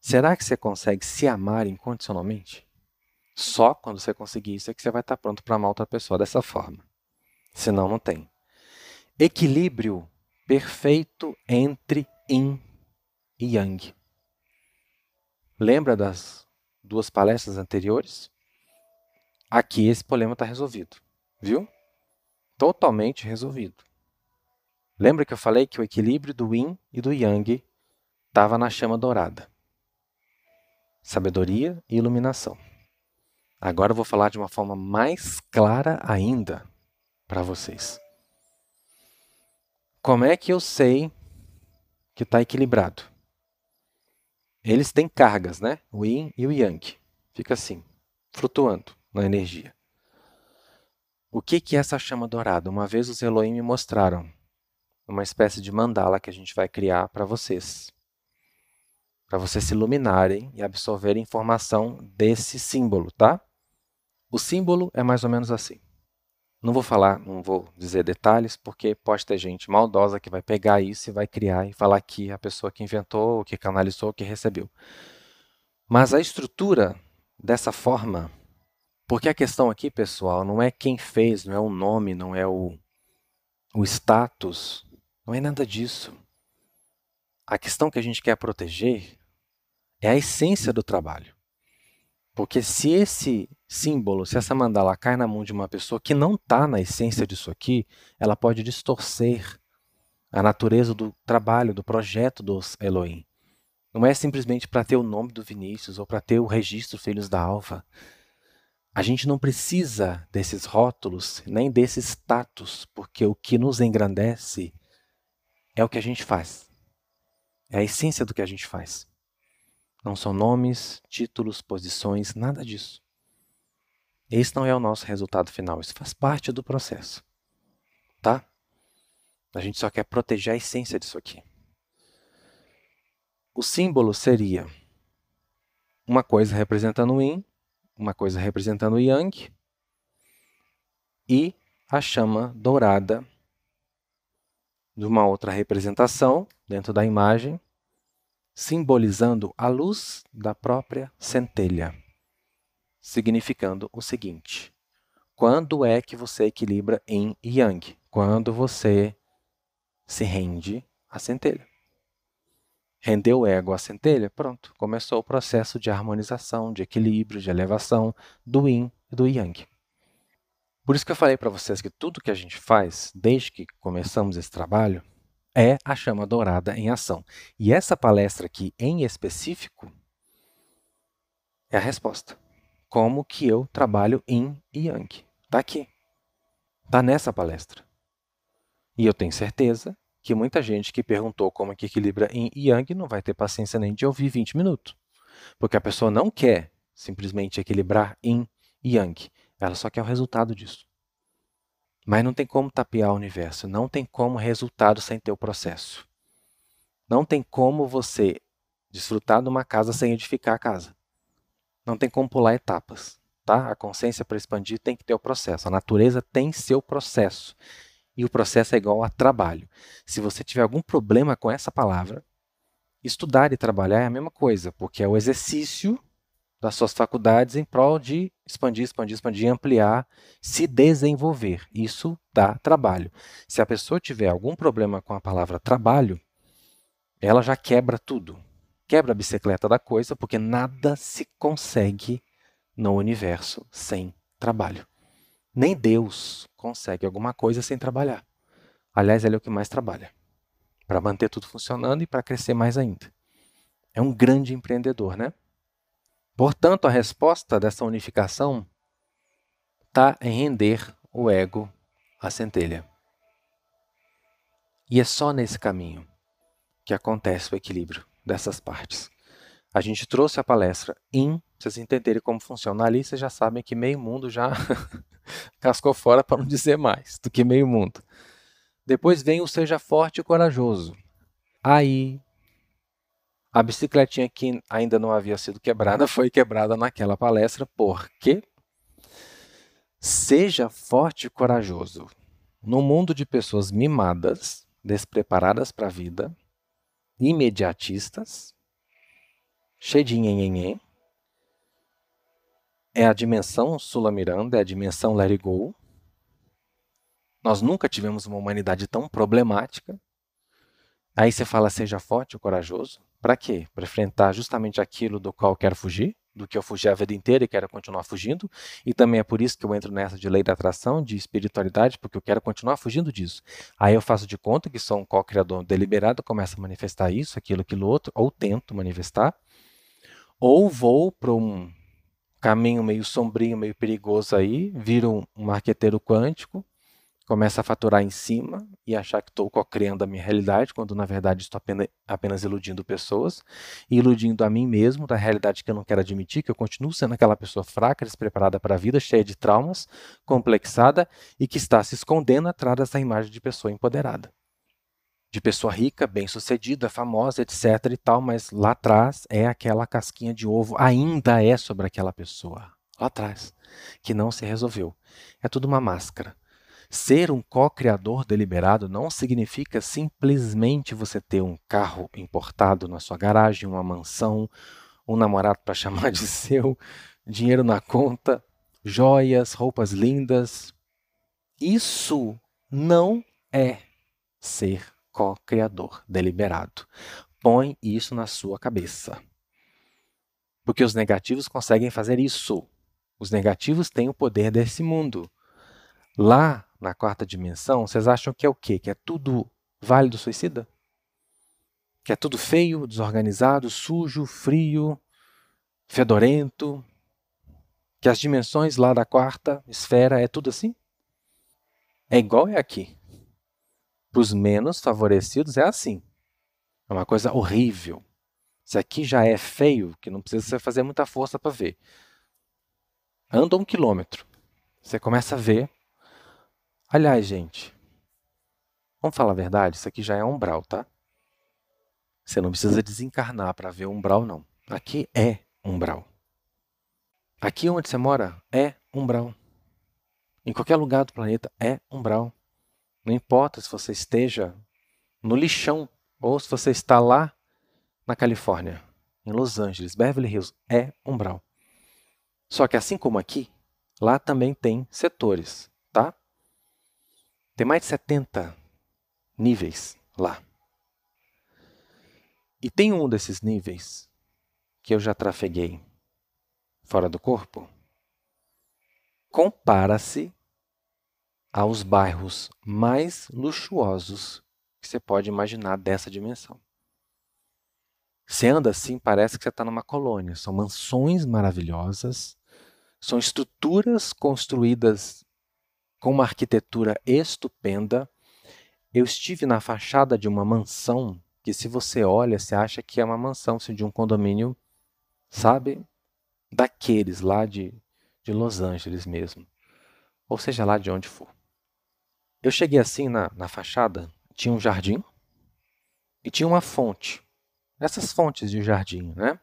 Será que você consegue se amar incondicionalmente? Só quando você conseguir isso é que você vai estar pronto para amar outra pessoa dessa forma. Senão, não tem. Equilíbrio perfeito entre yin e yang. Lembra das duas palestras anteriores? Aqui esse problema está resolvido, viu? Totalmente resolvido. Lembra que eu falei que o equilíbrio do yin e do yang estava na chama dourada? Sabedoria e iluminação. Agora eu vou falar de uma forma mais clara ainda para vocês. Como é que eu sei que está equilibrado? Eles têm cargas, né? O yin e o yang. Fica assim, flutuando na energia. O que, que é essa chama dourada? Uma vez os Elohim me mostraram uma espécie de mandala que a gente vai criar para vocês. Para vocês se iluminarem e absorverem informação desse símbolo, tá? O símbolo é mais ou menos assim. Não vou falar, não vou dizer detalhes, porque pode ter gente maldosa que vai pegar isso e vai criar e falar que a pessoa que inventou, que canalizou, que recebeu. Mas a estrutura dessa forma, porque a questão aqui, pessoal, não é quem fez, não é o nome, não é o, o status, não é nada disso. A questão que a gente quer proteger é a essência do trabalho. Porque se esse símbolo, se essa mandala cai na mão de uma pessoa que não está na essência disso aqui, ela pode distorcer a natureza do trabalho, do projeto dos Elohim. Não é simplesmente para ter o nome do Vinícius ou para ter o registro Filhos da Alva. A gente não precisa desses rótulos, nem desse status, porque o que nos engrandece é o que a gente faz. É a essência do que a gente faz. Não são nomes, títulos, posições, nada disso. Esse não é o nosso resultado final, isso faz parte do processo. Tá? A gente só quer proteger a essência disso aqui. O símbolo seria uma coisa representando o yin, uma coisa representando o yang e a chama dourada de uma outra representação dentro da imagem simbolizando a luz da própria centelha, significando o seguinte: quando é que você equilibra em yang? Quando você se rende à centelha. Rendeu o ego à centelha? Pronto, começou o processo de harmonização, de equilíbrio, de elevação do yin e do yang. Por isso que eu falei para vocês que tudo que a gente faz, desde que começamos esse trabalho, é a chama dourada em ação. E essa palestra aqui, em específico, é a resposta. Como que eu trabalho em Yang? Está aqui. Está nessa palestra. E eu tenho certeza que muita gente que perguntou como é que equilibra em Yang não vai ter paciência nem de ouvir 20 minutos. Porque a pessoa não quer simplesmente equilibrar em Yang. Ela só quer o resultado disso. Mas não tem como tapear o universo, não tem como resultado sem ter o processo. Não tem como você desfrutar de uma casa sem edificar a casa. Não tem como pular etapas, tá? A consciência para expandir tem que ter o processo. A natureza tem seu processo. E o processo é igual a trabalho. Se você tiver algum problema com essa palavra, estudar e trabalhar é a mesma coisa, porque é o exercício das suas faculdades em prol de expandir, expandir, expandir, ampliar, se desenvolver. Isso dá trabalho. Se a pessoa tiver algum problema com a palavra trabalho, ela já quebra tudo. quebra a bicicleta da coisa, porque nada se consegue no universo sem trabalho. Nem Deus consegue alguma coisa sem trabalhar. Aliás, ele é o que mais trabalha para manter tudo funcionando e para crescer mais ainda. É um grande empreendedor, né? Portanto, a resposta dessa unificação está em render o ego à centelha. E é só nesse caminho que acontece o equilíbrio dessas partes. A gente trouxe a palestra em, vocês entenderem como funciona ali, vocês já sabem que meio mundo já cascou fora para não dizer mais do que meio mundo. Depois vem o seja forte e corajoso. Aí a bicicletinha que ainda não havia sido quebrada foi quebrada naquela palestra, porque seja forte e corajoso. No mundo de pessoas mimadas, despreparadas para a vida, imediatistas, cheio de nhenhenhen, é a dimensão Sula Miranda, é a dimensão It Go. Nós nunca tivemos uma humanidade tão problemática. Aí você fala, seja forte e corajoso. Para quê? Para enfrentar justamente aquilo do qual eu quero fugir, do que eu fugi a vida inteira e quero continuar fugindo. E também é por isso que eu entro nessa de lei da atração, de espiritualidade, porque eu quero continuar fugindo disso. Aí eu faço de conta que sou um co-criador deliberado, começo a manifestar isso, aquilo, aquilo outro, ou tento manifestar. Ou vou para um caminho meio sombrio, meio perigoso aí, viro um marqueteiro quântico, começa a faturar em cima e achar que estou co-criando a minha realidade, quando na verdade estou apenas, apenas, iludindo pessoas e iludindo a mim mesmo da realidade que eu não quero admitir, que eu continuo sendo aquela pessoa fraca, despreparada para a vida, cheia de traumas, complexada e que está se escondendo atrás dessa imagem de pessoa empoderada. De pessoa rica, bem-sucedida, famosa, etc e tal, mas lá atrás é aquela casquinha de ovo, ainda é sobre aquela pessoa, lá atrás, que não se resolveu. É tudo uma máscara Ser um co-criador deliberado não significa simplesmente você ter um carro importado na sua garagem, uma mansão, um namorado para chamar de seu, dinheiro na conta, joias, roupas lindas. Isso não é ser co-criador deliberado. Põe isso na sua cabeça. Porque os negativos conseguem fazer isso. Os negativos têm o poder desse mundo. Lá na quarta dimensão, vocês acham que é o quê? Que é tudo válido suicida? Que é tudo feio, desorganizado, sujo, frio, fedorento? Que as dimensões lá da quarta esfera é tudo assim? É igual é aqui. Para os menos favorecidos é assim. É uma coisa horrível. Se aqui já é feio, que não precisa fazer muita força para ver. Anda um quilômetro. Você começa a ver Aliás, gente, vamos falar a verdade, isso aqui já é umbral, tá? Você não precisa desencarnar para ver umbral, não. Aqui é umbral. Aqui onde você mora é umbral. Em qualquer lugar do planeta é umbral. Não importa se você esteja no lixão ou se você está lá na Califórnia, em Los Angeles, Beverly Hills, é umbral. Só que assim como aqui, lá também tem setores, tá? Tem mais de 70 níveis lá. E tem um desses níveis que eu já trafeguei fora do corpo. Compara-se aos bairros mais luxuosos que você pode imaginar dessa dimensão. Você anda assim, parece que você está numa colônia. São mansões maravilhosas, são estruturas construídas com uma arquitetura estupenda. Eu estive na fachada de uma mansão que, se você olha, você acha que é uma mansão de um condomínio, sabe? Daqueles lá de, de Los Angeles mesmo. Ou seja, lá de onde for. Eu cheguei assim na, na fachada, tinha um jardim e tinha uma fonte. Essas fontes de jardim, né?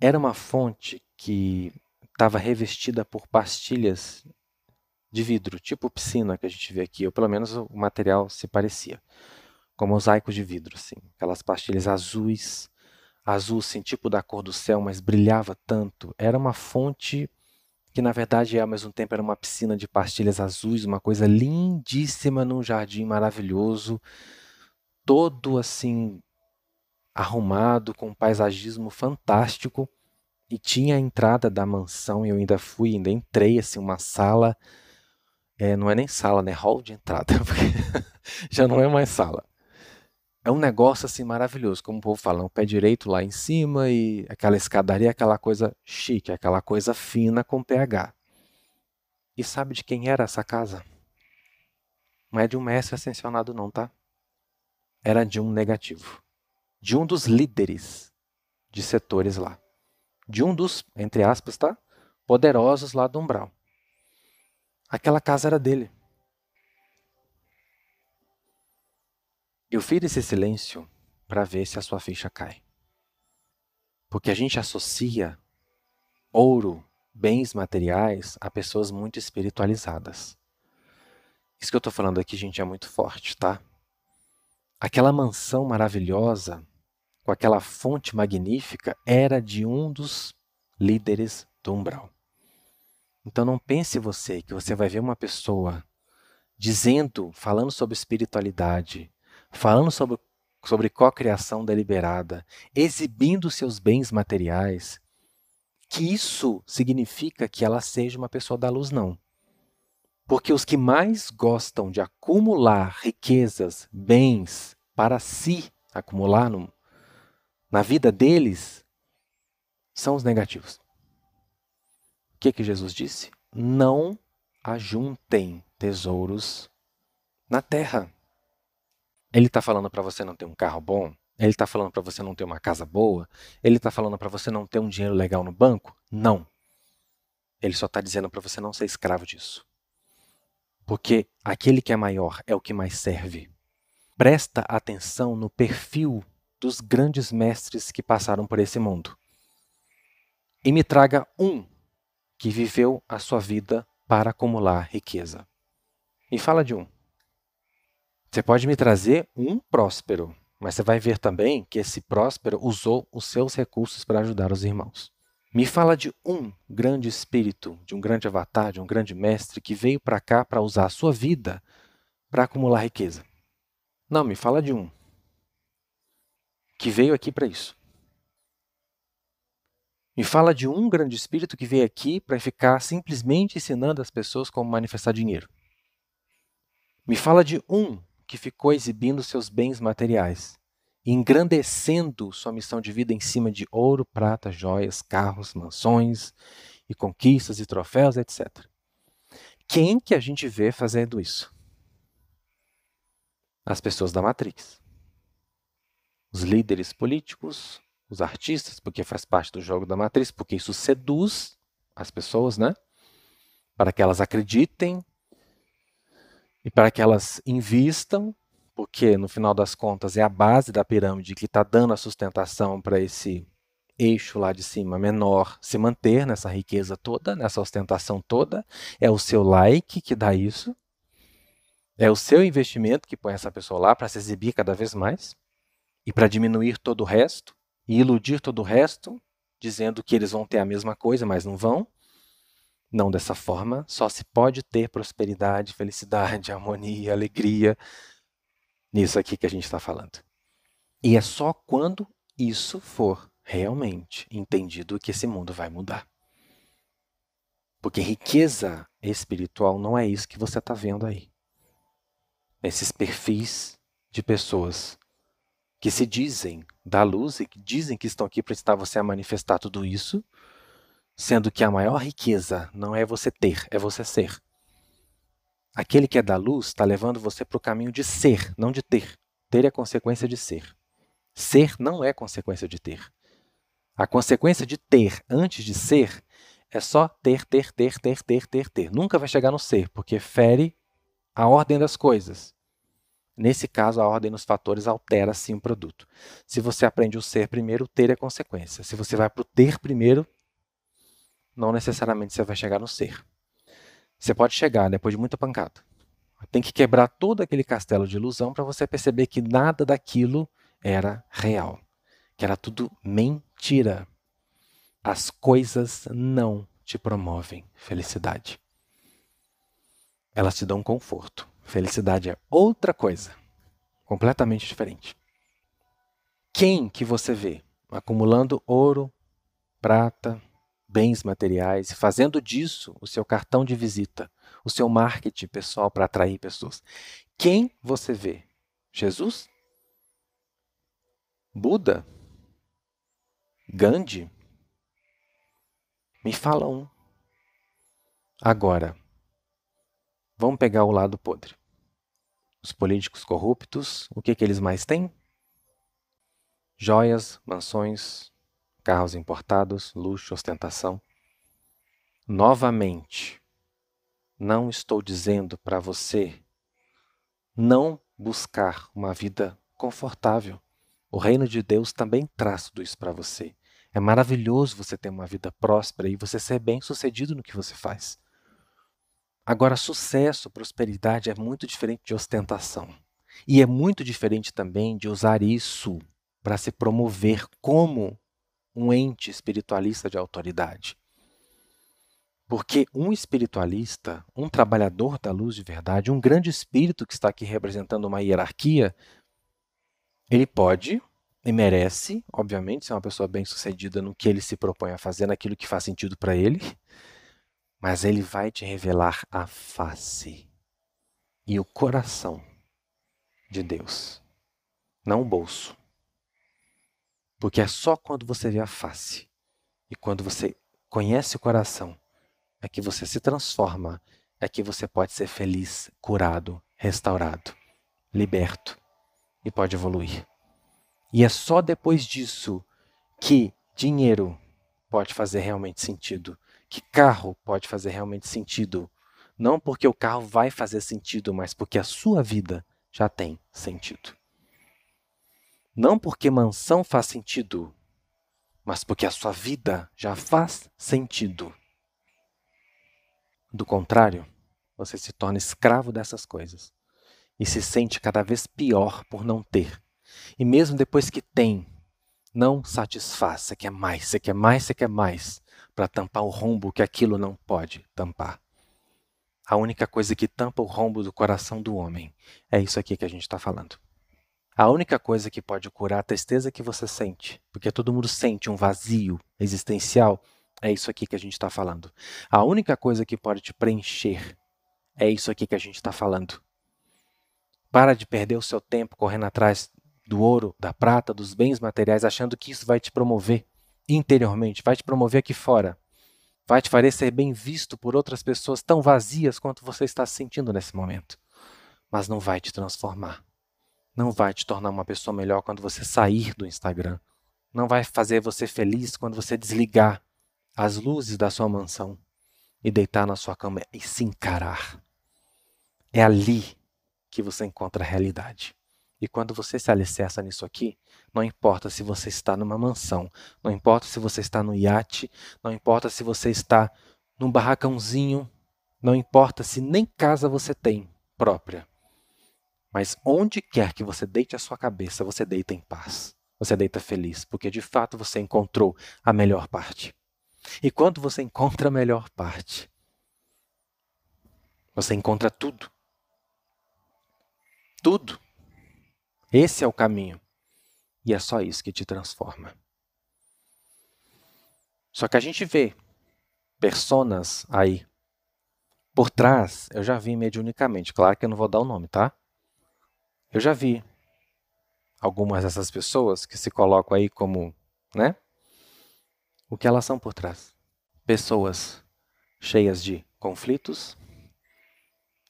Era uma fonte que estava revestida por pastilhas de vidro, tipo piscina que a gente vê aqui, ou pelo menos o material se parecia, com mosaicos de vidro, assim, aquelas pastilhas azuis, azul, assim, tipo da cor do céu, mas brilhava tanto. Era uma fonte que na verdade ao mesmo tempo era uma piscina de pastilhas azuis, uma coisa lindíssima num jardim maravilhoso, todo assim arrumado, com um paisagismo fantástico. E tinha a entrada da mansão, e eu ainda fui, ainda entrei, assim, uma sala. É, não é nem sala, né? Hall de entrada, já não é mais sala. É um negócio assim maravilhoso, como o povo fala, um pé direito lá em cima e aquela escadaria, aquela coisa chique, aquela coisa fina com pH. E sabe de quem era essa casa? Não é de um mestre ascensionado não, tá? Era de um negativo. De um dos líderes de setores lá. De um dos, entre aspas, tá? Poderosos lá do umbral. Aquela casa era dele. Eu fiz esse silêncio para ver se a sua ficha cai. Porque a gente associa ouro, bens materiais a pessoas muito espiritualizadas. Isso que eu estou falando aqui, gente, é muito forte, tá? Aquela mansão maravilhosa, com aquela fonte magnífica, era de um dos líderes do umbral. Então não pense você que você vai ver uma pessoa dizendo, falando sobre espiritualidade, falando sobre, sobre cocriação deliberada, exibindo seus bens materiais, que isso significa que ela seja uma pessoa da luz, não. Porque os que mais gostam de acumular riquezas, bens para si, acumular no, na vida deles, são os negativos. O que, que Jesus disse? Não ajuntem tesouros na terra. Ele está falando para você não ter um carro bom? Ele está falando para você não ter uma casa boa? Ele está falando para você não ter um dinheiro legal no banco? Não. Ele só está dizendo para você não ser escravo disso. Porque aquele que é maior é o que mais serve. Presta atenção no perfil dos grandes mestres que passaram por esse mundo. E me traga um que viveu a sua vida para acumular riqueza. Me fala de um. Você pode me trazer um próspero, mas você vai ver também que esse próspero usou os seus recursos para ajudar os irmãos. Me fala de um grande espírito, de um grande avatar, de um grande mestre que veio para cá para usar a sua vida para acumular riqueza. Não, me fala de um que veio aqui para isso. Me fala de um grande espírito que veio aqui para ficar simplesmente ensinando as pessoas como manifestar dinheiro. Me fala de um que ficou exibindo seus bens materiais, engrandecendo sua missão de vida em cima de ouro, prata, joias, carros, mansões e conquistas e troféus, etc. Quem que a gente vê fazendo isso? As pessoas da Matrix. Os líderes políticos, os artistas, porque faz parte do jogo da Matrix, porque isso seduz as pessoas, né? Para que elas acreditem e para que elas invistam, porque no final das contas é a base da pirâmide que está dando a sustentação para esse eixo lá de cima menor se manter nessa riqueza toda, nessa ostentação toda. É o seu like que dá isso. É o seu investimento que põe essa pessoa lá para se exibir cada vez mais e para diminuir todo o resto e iludir todo o resto, dizendo que eles vão ter a mesma coisa, mas não vão. Não dessa forma, só se pode ter prosperidade, felicidade, harmonia, alegria, nisso aqui que a gente está falando. E é só quando isso for realmente entendido que esse mundo vai mudar. Porque riqueza espiritual não é isso que você está vendo aí. Esses perfis de pessoas que se dizem da luz e que dizem que estão aqui para ensinar você a manifestar tudo isso, sendo que a maior riqueza não é você ter, é você ser. Aquele que é da luz está levando você para o caminho de ser, não de ter. Ter é consequência de ser. Ser não é consequência de ter. A consequência de ter antes de ser é só ter, ter, ter, ter, ter, ter, ter. Nunca vai chegar no ser, porque fere a ordem das coisas. Nesse caso, a ordem dos fatores altera sim o produto. Se você aprende o ser primeiro, o ter é consequência. Se você vai para o ter primeiro, não necessariamente você vai chegar no ser. Você pode chegar depois de muita pancada. Tem que quebrar todo aquele castelo de ilusão para você perceber que nada daquilo era real, que era tudo mentira. As coisas não te promovem felicidade. Elas te dão conforto. Felicidade é outra coisa, completamente diferente. Quem que você vê acumulando ouro, prata, bens materiais e fazendo disso o seu cartão de visita, o seu marketing pessoal para atrair pessoas? Quem você vê? Jesus? Buda? Gandhi? Me fala um. Agora, vamos pegar o lado podre. Os políticos corruptos, o que, que eles mais têm? Joias, mansões, carros importados, luxo, ostentação. Novamente, não estou dizendo para você não buscar uma vida confortável. O reino de Deus também traz tudo isso para você. É maravilhoso você ter uma vida próspera e você ser bem-sucedido no que você faz. Agora, sucesso, prosperidade é muito diferente de ostentação. E é muito diferente também de usar isso para se promover como um ente espiritualista de autoridade. Porque um espiritualista, um trabalhador da luz de verdade, um grande espírito que está aqui representando uma hierarquia, ele pode e merece, obviamente, ser uma pessoa bem-sucedida no que ele se propõe a fazer, naquilo que faz sentido para ele, mas ele vai te revelar a face e o coração de Deus, não o bolso. Porque é só quando você vê a face e quando você conhece o coração é que você se transforma, é que você pode ser feliz, curado, restaurado, liberto e pode evoluir. E é só depois disso que dinheiro pode fazer realmente sentido, que carro pode fazer realmente sentido. Não porque o carro vai fazer sentido, mas porque a sua vida já tem sentido. Não porque mansão faz sentido, mas porque a sua vida já faz sentido. Do contrário, você se torna escravo dessas coisas e se sente cada vez pior por não ter. E mesmo depois que tem, não satisfaz. Você quer mais, você quer mais, você quer mais, para tampar o rombo que aquilo não pode tampar. A única coisa que tampa o rombo do coração do homem é isso aqui que a gente está falando. A única coisa que pode curar a tristeza que você sente, porque todo mundo sente um vazio existencial, é isso aqui que a gente está falando. A única coisa que pode te preencher é isso aqui que a gente está falando. Para de perder o seu tempo correndo atrás do ouro, da prata, dos bens materiais, achando que isso vai te promover interiormente, vai te promover aqui fora, vai te fazer ser bem visto por outras pessoas tão vazias quanto você está se sentindo nesse momento. Mas não vai te transformar. Não vai te tornar uma pessoa melhor quando você sair do Instagram. Não vai fazer você feliz quando você desligar as luzes da sua mansão e deitar na sua cama e se encarar. É ali que você encontra a realidade. E quando você se alicerça nisso aqui, não importa se você está numa mansão, não importa se você está no iate, não importa se você está num barracãozinho, não importa se nem casa você tem própria. Mas onde quer que você deite a sua cabeça, você deita em paz. Você deita feliz, porque de fato você encontrou a melhor parte. E quando você encontra a melhor parte, você encontra tudo. Tudo. Esse é o caminho. E é só isso que te transforma. Só que a gente vê personas aí. Por trás, eu já vi mediunicamente. Claro que eu não vou dar o nome, tá? Eu já vi algumas dessas pessoas que se colocam aí como, né? O que elas são por trás? Pessoas cheias de conflitos,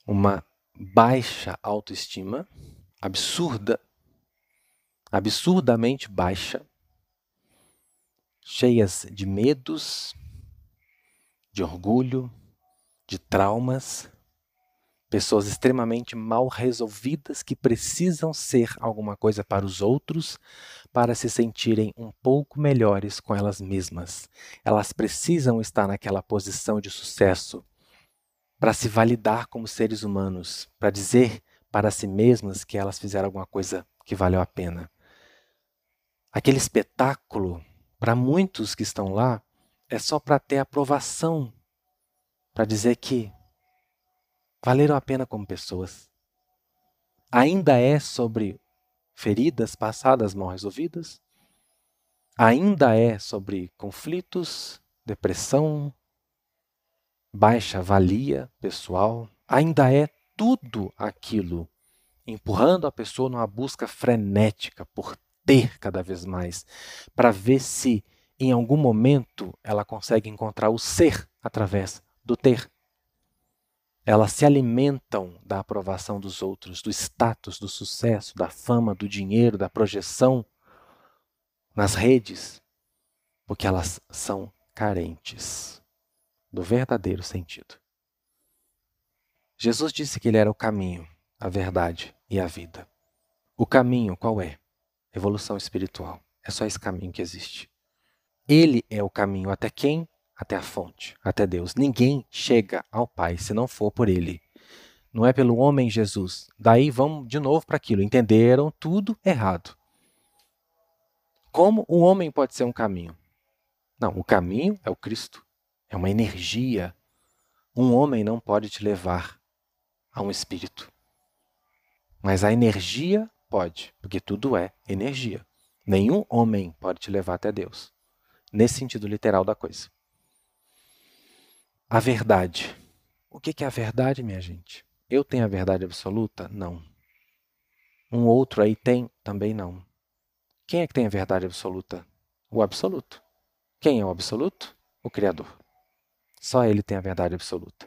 uma baixa autoestima, absurda absurdamente baixa, cheias de medos, de orgulho, de traumas, pessoas extremamente mal resolvidas que precisam ser alguma coisa para os outros para se sentirem um pouco melhores com elas mesmas. Elas precisam estar naquela posição de sucesso para se validar como seres humanos, para dizer para si mesmas que elas fizeram alguma coisa que valeu a pena aquele espetáculo, para muitos que estão lá, é só para ter aprovação, para dizer que valeram a pena como pessoas. Ainda é sobre feridas passadas mal resolvidas. Ainda é sobre conflitos, depressão, baixa valia pessoal. Ainda é tudo aquilo empurrando a pessoa numa busca frenética por ter cada vez mais, para ver se em algum momento ela consegue encontrar o ser através do ter. Elas se alimentam da aprovação dos outros, do status, do sucesso, da fama, do dinheiro, da projeção nas redes, porque elas são carentes do verdadeiro sentido. Jesus disse que ele era o caminho, a verdade e a vida. O caminho qual é? Evolução espiritual. É só esse caminho que existe. Ele é o caminho até quem? Até a fonte, até Deus. Ninguém chega ao Pai se não for por Ele. Não é pelo homem Jesus. Daí vamos de novo para aquilo. Entenderam tudo errado. Como o homem pode ser um caminho? Não, o caminho é o Cristo. É uma energia. Um homem não pode te levar a um espírito. Mas a energia pode, porque tudo é energia. Nenhum homem pode te levar até Deus nesse sentido literal da coisa. A verdade. O que é a verdade, minha gente? Eu tenho a verdade absoluta? Não. Um outro aí tem? Também não. Quem é que tem a verdade absoluta? O absoluto. Quem é o absoluto? O Criador. Só ele tem a verdade absoluta.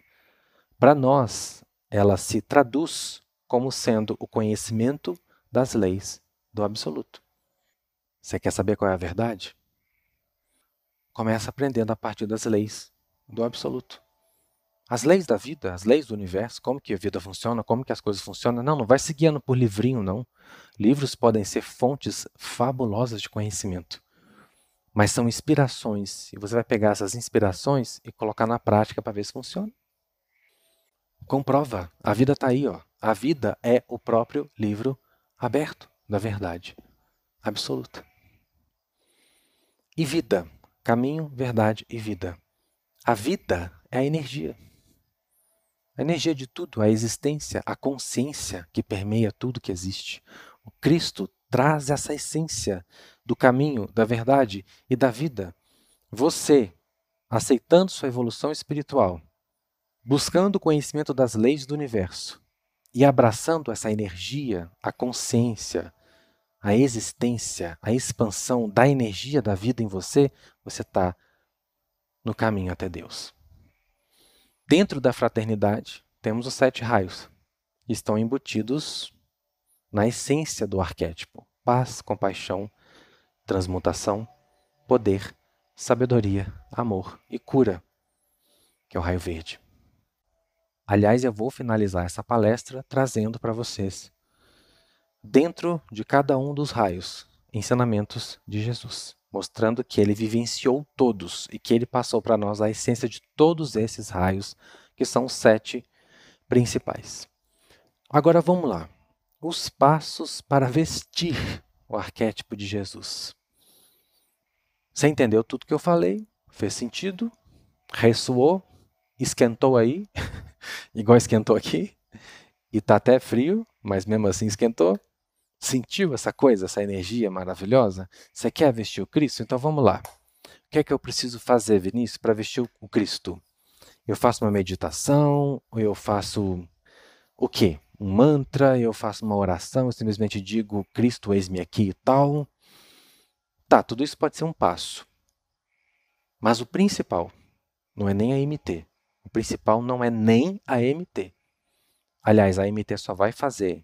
Para nós, ela se traduz como sendo o conhecimento das leis do absoluto. Você quer saber qual é a verdade? começa aprendendo a partir das leis do absoluto. As leis da vida, as leis do universo, como que a vida funciona, como que as coisas funcionam. Não, não vai se guiando por livrinho, não. Livros podem ser fontes fabulosas de conhecimento, mas são inspirações. E você vai pegar essas inspirações e colocar na prática para ver se funciona. Comprova. A vida está aí. Ó. A vida é o próprio livro aberto da verdade absoluta. E vida Caminho, verdade e vida. A vida é a energia. A energia de tudo, a existência, a consciência que permeia tudo que existe. O Cristo traz essa essência do caminho, da verdade e da vida. Você, aceitando sua evolução espiritual, buscando o conhecimento das leis do universo e abraçando essa energia, a consciência, a existência, a expansão da energia da vida em você, você está no caminho até Deus. Dentro da fraternidade, temos os sete raios, que estão embutidos na essência do arquétipo: paz, compaixão, transmutação, poder, sabedoria, amor e cura, que é o raio verde. Aliás, eu vou finalizar essa palestra trazendo para vocês dentro de cada um dos raios, ensinamentos de Jesus, mostrando que ele vivenciou todos e que ele passou para nós a essência de todos esses raios, que são os sete principais. Agora vamos lá. Os passos para vestir o arquétipo de Jesus. Você entendeu tudo que eu falei? Fez sentido? Ressoou? Esquentou aí? Igual esquentou aqui? E tá até frio, mas mesmo assim esquentou? Sentiu essa coisa, essa energia maravilhosa? Você quer vestir o Cristo? Então vamos lá. O que é que eu preciso fazer, Vinícius, para vestir o Cristo? Eu faço uma meditação, ou eu faço o quê? Um mantra, eu faço uma oração, eu simplesmente digo Cristo, eis-me aqui e tal. Tá, tudo isso pode ser um passo. Mas o principal não é nem a MT. O principal não é nem a MT. Aliás, a MT só vai fazer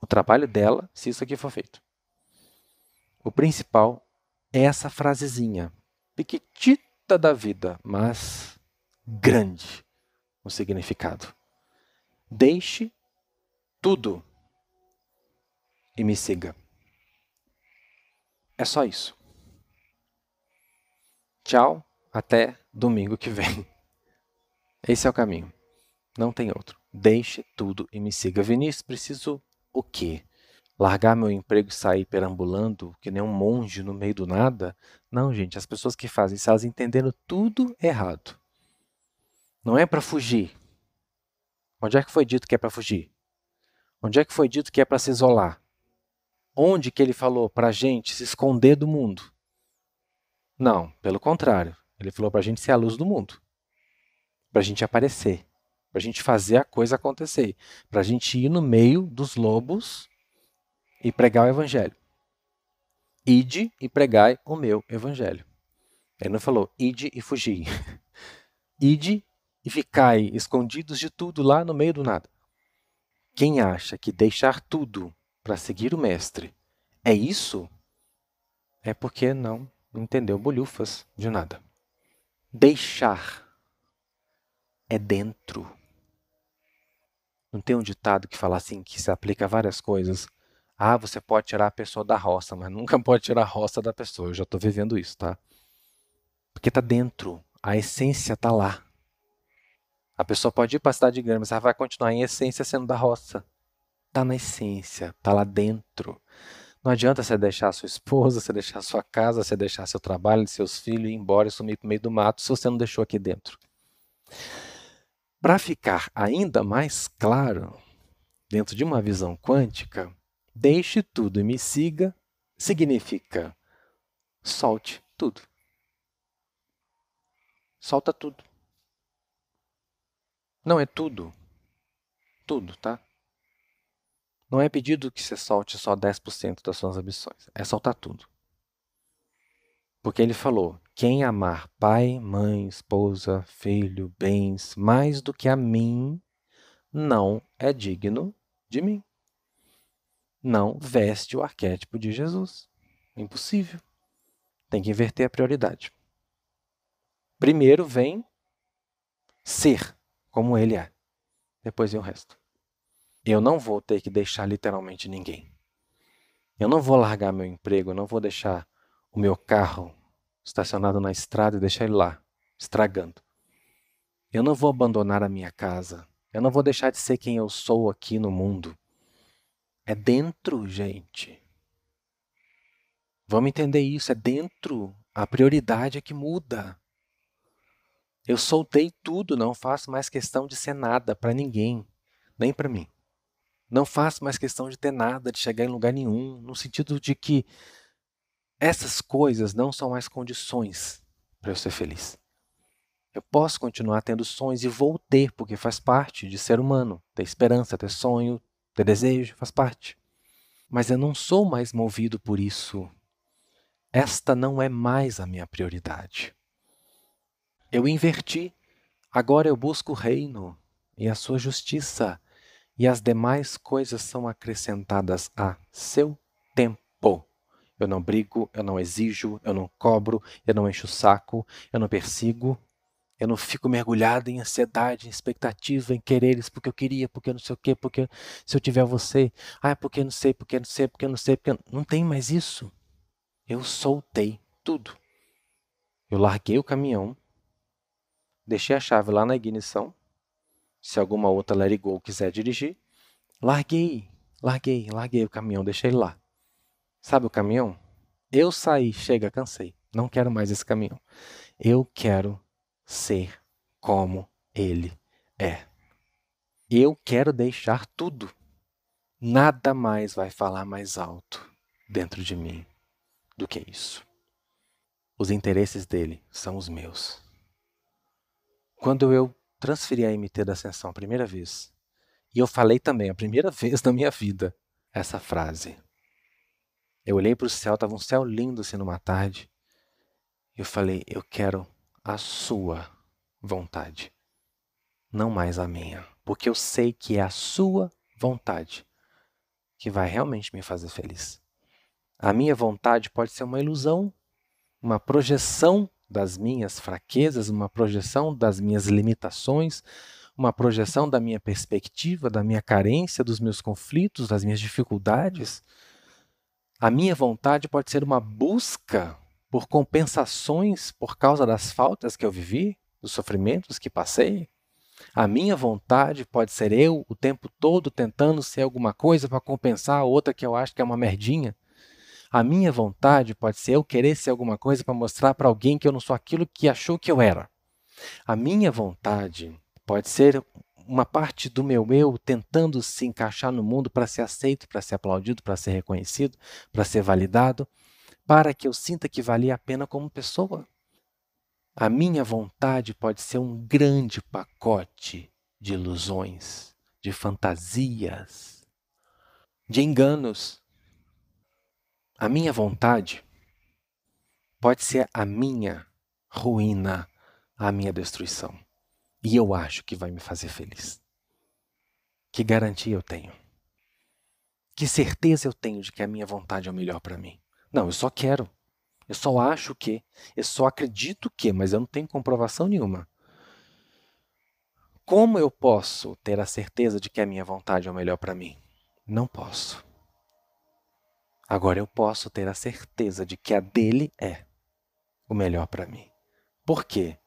o trabalho dela se isso aqui for feito. O principal é essa frasezinha, pequitita da vida, mas grande o significado. Deixe tudo e me siga. É só isso. Tchau, até domingo que vem. Esse é o caminho. Não tem outro. Deixe tudo e me siga. Vinícius, preciso o quê? Largar meu emprego e sair perambulando que nem um monge no meio do nada? Não, gente, as pessoas que fazem isso, elas entenderam tudo errado. Não é para fugir. Onde é que foi dito que é para fugir? Onde é que foi dito que é para se isolar? Onde que ele falou para a gente se esconder do mundo? Não, pelo contrário. Ele falou para a gente ser a luz do mundo. Para a gente aparecer. Para a gente fazer a coisa acontecer. Para a gente ir no meio dos lobos e pregar o evangelho. Ide e pregai o meu evangelho. Ele não falou ide e fugi. ide e ficai escondidos de tudo lá no meio do nada. Quem acha que deixar tudo para seguir o mestre é isso, é porque não entendeu bolhufas de nada. Deixar é dentro. Não tem um ditado que fala assim, que se aplica a várias coisas. Ah, você pode tirar a pessoa da roça, mas nunca pode tirar a roça da pessoa. Eu já estou vivendo isso, tá? Porque está dentro. A essência está lá. A pessoa pode ir para a cidade grande, mas ela vai continuar em essência sendo da roça. Está na essência, está lá dentro. Não adianta você deixar sua esposa, você deixar sua casa, você deixar seu trabalho, seus filhos, ir embora e sumir para o meio do mato se você não deixou aqui dentro. Para ficar ainda mais claro, dentro de uma visão quântica, deixe tudo e me siga significa solte tudo. Solta tudo. Não é tudo. Tudo, tá? Não é pedido que você solte só 10% das suas ambições. É soltar tudo. Porque ele falou: quem amar pai, mãe, esposa, filho, bens mais do que a mim, não é digno de mim. Não veste o arquétipo de Jesus. Impossível. Tem que inverter a prioridade. Primeiro vem ser como ele é. Depois vem o resto. Eu não vou ter que deixar literalmente ninguém. Eu não vou largar meu emprego, eu não vou deixar o meu carro estacionado na estrada e deixar ele lá, estragando. Eu não vou abandonar a minha casa. Eu não vou deixar de ser quem eu sou aqui no mundo. É dentro, gente. Vamos entender isso, é dentro. A prioridade é que muda. Eu soltei tudo, não faço mais questão de ser nada para ninguém, nem para mim. Não faço mais questão de ter nada, de chegar em lugar nenhum, no sentido de que essas coisas não são mais condições para eu ser feliz. Eu posso continuar tendo sonhos e vou ter, porque faz parte de ser humano. Ter esperança, ter sonho, ter desejo, faz parte. Mas eu não sou mais movido por isso. Esta não é mais a minha prioridade. Eu inverti. Agora eu busco o reino e a sua justiça e as demais coisas são acrescentadas a seu tempo. Eu não brigo, eu não exijo, eu não cobro, eu não encho o saco, eu não persigo, eu não fico mergulhado em ansiedade, em expectativa, em quereres, porque eu queria, porque eu não sei o quê, porque se eu tiver você, ah, porque eu não sei, porque eu não sei, porque eu não sei, porque eu... não tem mais isso. Eu soltei tudo. Eu larguei o caminhão, deixei a chave lá na ignição, se alguma outra it go quiser dirigir, larguei, larguei, larguei o caminhão, deixei ele lá. Sabe o caminhão? Eu saí, chega, cansei. Não quero mais esse caminhão. Eu quero ser como ele é. Eu quero deixar tudo. Nada mais vai falar mais alto dentro de mim do que isso. Os interesses dele são os meus. Quando eu transferi a MT da Ascensão a primeira vez. E eu falei também, a primeira vez na minha vida, essa frase. Eu olhei para o céu, estava um céu lindo assim numa tarde. Eu falei, eu quero a sua vontade, não mais a minha. Porque eu sei que é a sua vontade que vai realmente me fazer feliz. A minha vontade pode ser uma ilusão, uma projeção das minhas fraquezas, uma projeção das minhas limitações, uma projeção da minha perspectiva, da minha carência, dos meus conflitos, das minhas dificuldades. A minha vontade pode ser uma busca por compensações por causa das faltas que eu vivi, dos sofrimentos que passei. A minha vontade pode ser eu o tempo todo tentando ser alguma coisa para compensar a outra que eu acho que é uma merdinha. A minha vontade pode ser eu querer ser alguma coisa para mostrar para alguém que eu não sou aquilo que achou que eu era. A minha vontade pode ser uma parte do meu eu tentando se encaixar no mundo para ser aceito, para ser aplaudido, para ser reconhecido, para ser validado, para que eu sinta que valia a pena como pessoa. A minha vontade pode ser um grande pacote de ilusões, de fantasias, de enganos. A minha vontade pode ser a minha ruína, a minha destruição. E eu acho que vai me fazer feliz. Que garantia eu tenho? Que certeza eu tenho de que a minha vontade é o melhor para mim? Não, eu só quero. Eu só acho que. Eu só acredito que, mas eu não tenho comprovação nenhuma. Como eu posso ter a certeza de que a minha vontade é o melhor para mim? Não posso. Agora eu posso ter a certeza de que a dele é o melhor para mim. Por quê?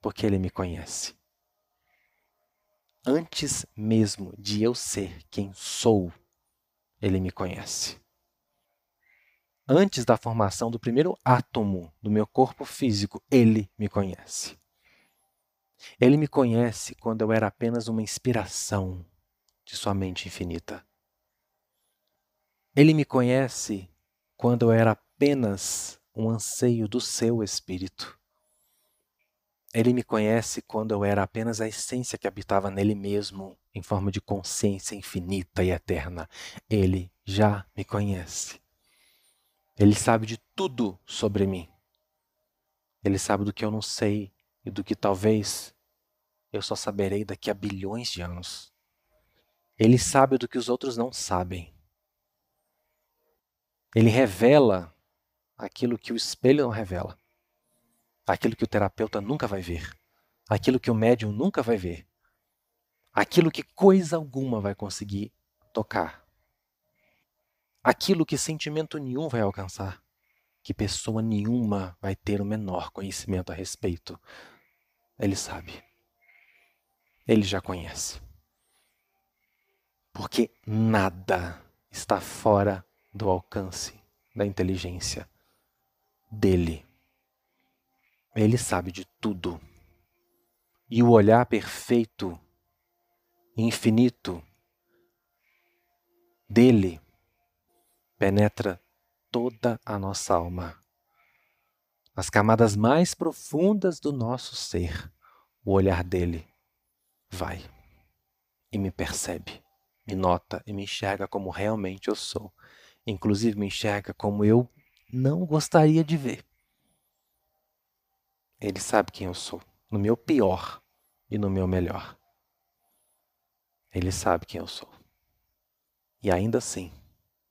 Porque ele me conhece antes mesmo de eu ser quem sou, ele me conhece. Antes da formação do primeiro átomo do meu corpo físico, ele me conhece. Ele me conhece quando eu era apenas uma inspiração de sua mente infinita. Ele me conhece quando eu era apenas um anseio do seu espírito. Ele me conhece quando eu era apenas a essência que habitava nele mesmo, em forma de consciência infinita e eterna. Ele já me conhece. Ele sabe de tudo sobre mim. Ele sabe do que eu não sei e do que talvez eu só saberei daqui a bilhões de anos. Ele sabe do que os outros não sabem. Ele revela aquilo que o espelho não revela aquilo que o terapeuta nunca vai ver, aquilo que o médium nunca vai ver, aquilo que coisa alguma vai conseguir tocar, aquilo que sentimento nenhum vai alcançar, que pessoa nenhuma vai ter o menor conhecimento a respeito. Ele sabe. Ele já conhece. Porque nada está fora do alcance da inteligência dele. Ele sabe de tudo. E o olhar perfeito, infinito dele penetra toda a nossa alma. As camadas mais profundas do nosso ser, o olhar dele vai e me percebe, me nota e me enxerga como realmente eu sou. Inclusive me enxerga como eu não gostaria de ver. Ele sabe quem eu sou, no meu pior e no meu melhor. Ele sabe quem eu sou. E ainda assim,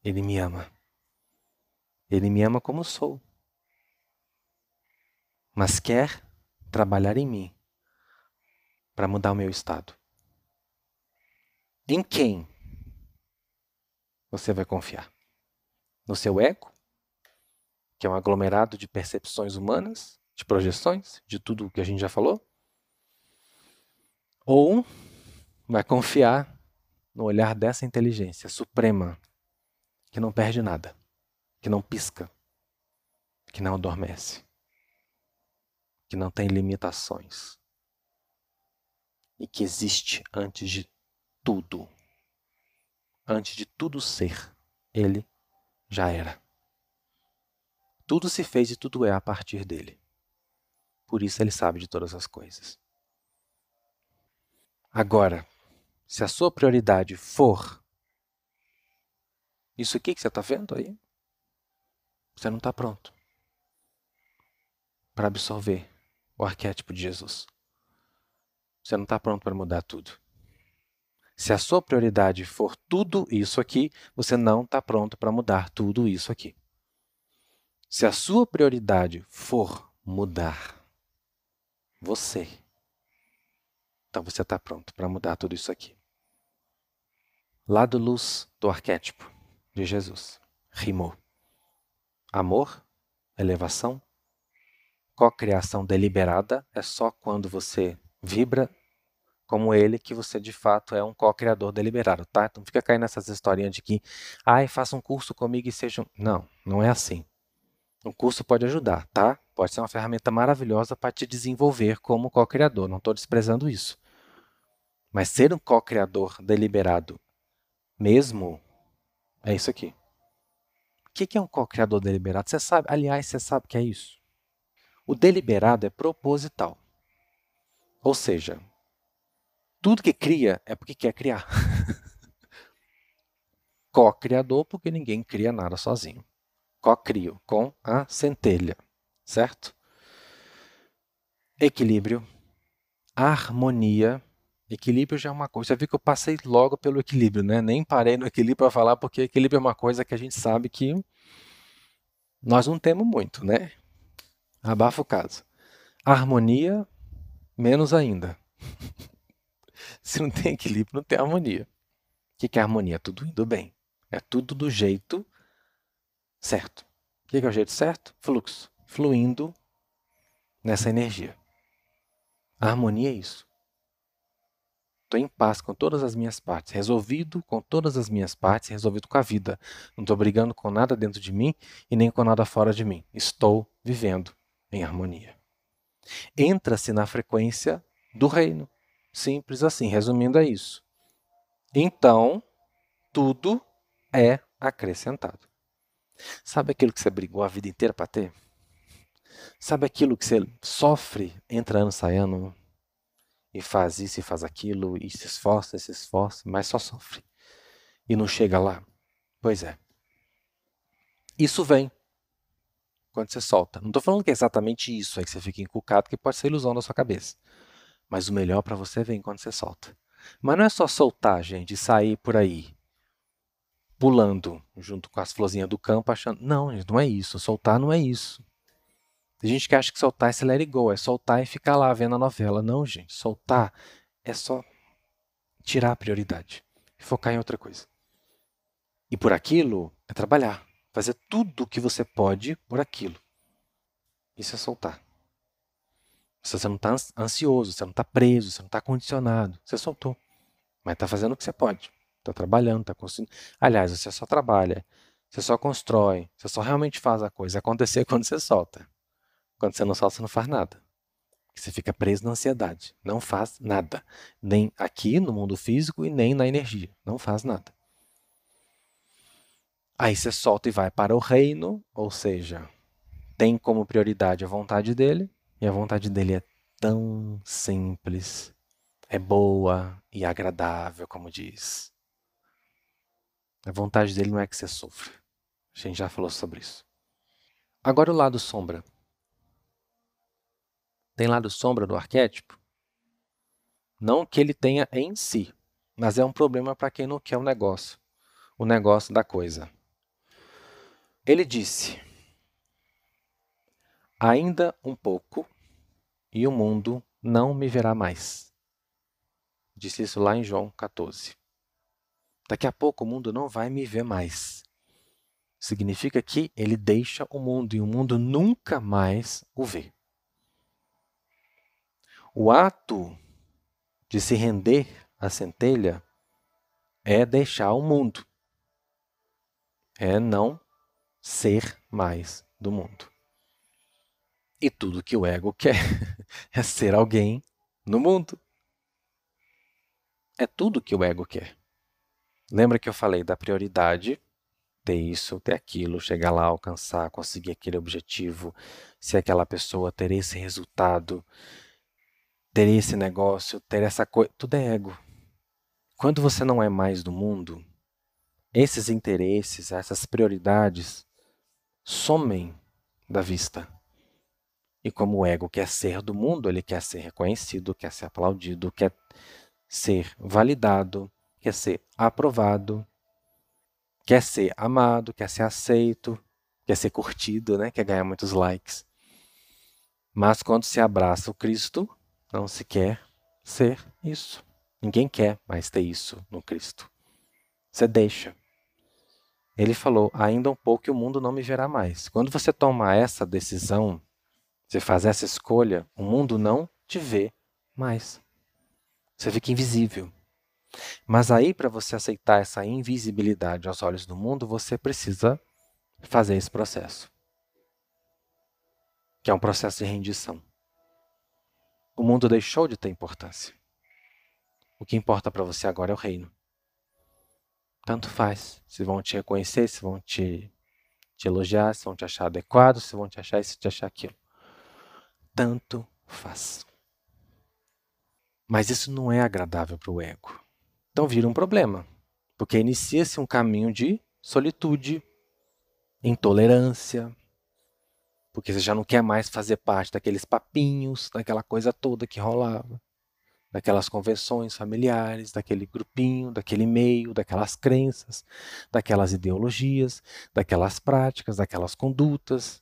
ele me ama. Ele me ama como sou. Mas quer trabalhar em mim para mudar o meu estado. Em quem você vai confiar? No seu ego, que é um aglomerado de percepções humanas? De projeções, de tudo que a gente já falou? Ou vai confiar no olhar dessa inteligência suprema que não perde nada, que não pisca, que não adormece, que não tem limitações e que existe antes de tudo. Antes de tudo ser, ele já era. Tudo se fez e tudo é a partir dele. Por isso ele sabe de todas as coisas. Agora, se a sua prioridade for isso aqui que você está vendo aí, você não está pronto para absorver o arquétipo de Jesus. Você não está pronto para mudar tudo. Se a sua prioridade for tudo isso aqui, você não está pronto para mudar tudo isso aqui. Se a sua prioridade for mudar você. Então você está pronto para mudar tudo isso aqui. Lado luz do arquétipo de Jesus. Rimou. Amor, elevação, cocriação deliberada é só quando você vibra como ele que você de fato é um co-criador deliberado, tá? Então fica caindo nessas historinhas de que, ai, faça um curso comigo e seja. Não, não é assim. O curso pode ajudar, tá? Pode ser uma ferramenta maravilhosa para te desenvolver como co-criador. Não estou desprezando isso. Mas ser um co-criador deliberado mesmo é isso aqui. O que é um co-criador deliberado? Você sabe, aliás, você sabe o que é isso? O deliberado é proposital. Ou seja, tudo que cria é porque quer criar. Co-criador, porque ninguém cria nada sozinho. Co-crio, com a centelha, certo? Equilíbrio, harmonia. Equilíbrio já é uma coisa. Você viu que eu passei logo pelo equilíbrio, né? Nem parei no equilíbrio para falar, porque equilíbrio é uma coisa que a gente sabe que nós não temos muito, né? Abafa o caso. Harmonia, menos ainda. Se não tem equilíbrio, não tem harmonia. O que é harmonia? Tudo indo bem. É tudo do jeito certo. O que é o jeito certo? Fluxo. Fluindo nessa energia. A harmonia é isso. Estou em paz com todas as minhas partes, resolvido com todas as minhas partes, resolvido com a vida. Não estou brigando com nada dentro de mim e nem com nada fora de mim. Estou vivendo em harmonia. Entra-se na frequência do reino. Simples assim, resumindo é isso. Então, tudo é acrescentado. Sabe aquilo que você brigou a vida inteira para ter? Sabe aquilo que você sofre entrando, saindo e faz isso e faz aquilo e se esforça, se esforça, mas só sofre e não chega lá? Pois é. Isso vem quando você solta. Não estou falando que é exatamente isso aí que você fica encucado, que pode ser ilusão da sua cabeça. Mas o melhor para você vem quando você solta. Mas não é só soltar, gente, e sair por aí pulando junto com as florzinhas do campo, achando. Não, gente, não é isso. Soltar não é isso. Tem gente que acha que soltar é se let it go, é soltar e ficar lá vendo a novela. Não, gente. Soltar é só tirar a prioridade e focar em outra coisa. E por aquilo é trabalhar. Fazer tudo o que você pode por aquilo. Isso é soltar. Você não está ansioso, você não está preso, você não está condicionado. Você soltou. Mas está fazendo o que você pode. Está trabalhando, está construindo. Aliás, você só trabalha, você só constrói, você só realmente faz a coisa acontecer quando você solta. Quando você não solta, você não faz nada. Você fica preso na ansiedade. Não faz nada. Nem aqui no mundo físico e nem na energia. Não faz nada. Aí você solta e vai para o reino, ou seja, tem como prioridade a vontade dele, e a vontade dele é tão simples, é boa e agradável, como diz. A vontade dele não é que você sofra. A gente já falou sobre isso. Agora o lado sombra. Tem lado sombra do arquétipo? Não que ele tenha em si, mas é um problema para quem não quer o negócio, o negócio da coisa. Ele disse: Ainda um pouco e o mundo não me verá mais. Disse isso lá em João 14. Daqui a pouco o mundo não vai me ver mais. Significa que ele deixa o mundo e o mundo nunca mais o vê. O ato de se render à centelha é deixar o mundo, é não ser mais do mundo. E tudo que o ego quer é ser alguém no mundo. É tudo que o ego quer. Lembra que eu falei da prioridade? Ter isso, ter aquilo, chegar lá, alcançar, conseguir aquele objetivo, ser aquela pessoa, ter esse resultado, ter esse negócio, ter essa coisa. Tudo é ego. Quando você não é mais do mundo, esses interesses, essas prioridades somem da vista. E como o ego quer ser do mundo, ele quer ser reconhecido, quer ser aplaudido, quer ser validado, quer ser aprovado, quer ser amado, quer ser aceito, quer ser curtido, né? quer ganhar muitos likes. Mas quando se abraça o Cristo, não se quer ser isso. Ninguém quer mais ter isso no Cristo. Você deixa. Ele falou: ainda um pouco e o mundo não me verá mais. Quando você toma essa decisão, você faz essa escolha, o mundo não te vê mais. Você fica invisível. Mas aí, para você aceitar essa invisibilidade aos olhos do mundo, você precisa fazer esse processo. Que é um processo de rendição. O mundo deixou de ter importância. O que importa para você agora é o reino. Tanto faz se vão te reconhecer, se vão te, te elogiar, se vão te achar adequado, se vão te achar isso, se te achar aquilo. Tanto faz. Mas isso não é agradável para o ego. Então vira um problema, porque inicia-se um caminho de solitude, intolerância, porque você já não quer mais fazer parte daqueles papinhos, daquela coisa toda que rolava, daquelas convenções familiares, daquele grupinho, daquele meio, daquelas crenças, daquelas ideologias, daquelas práticas, daquelas condutas.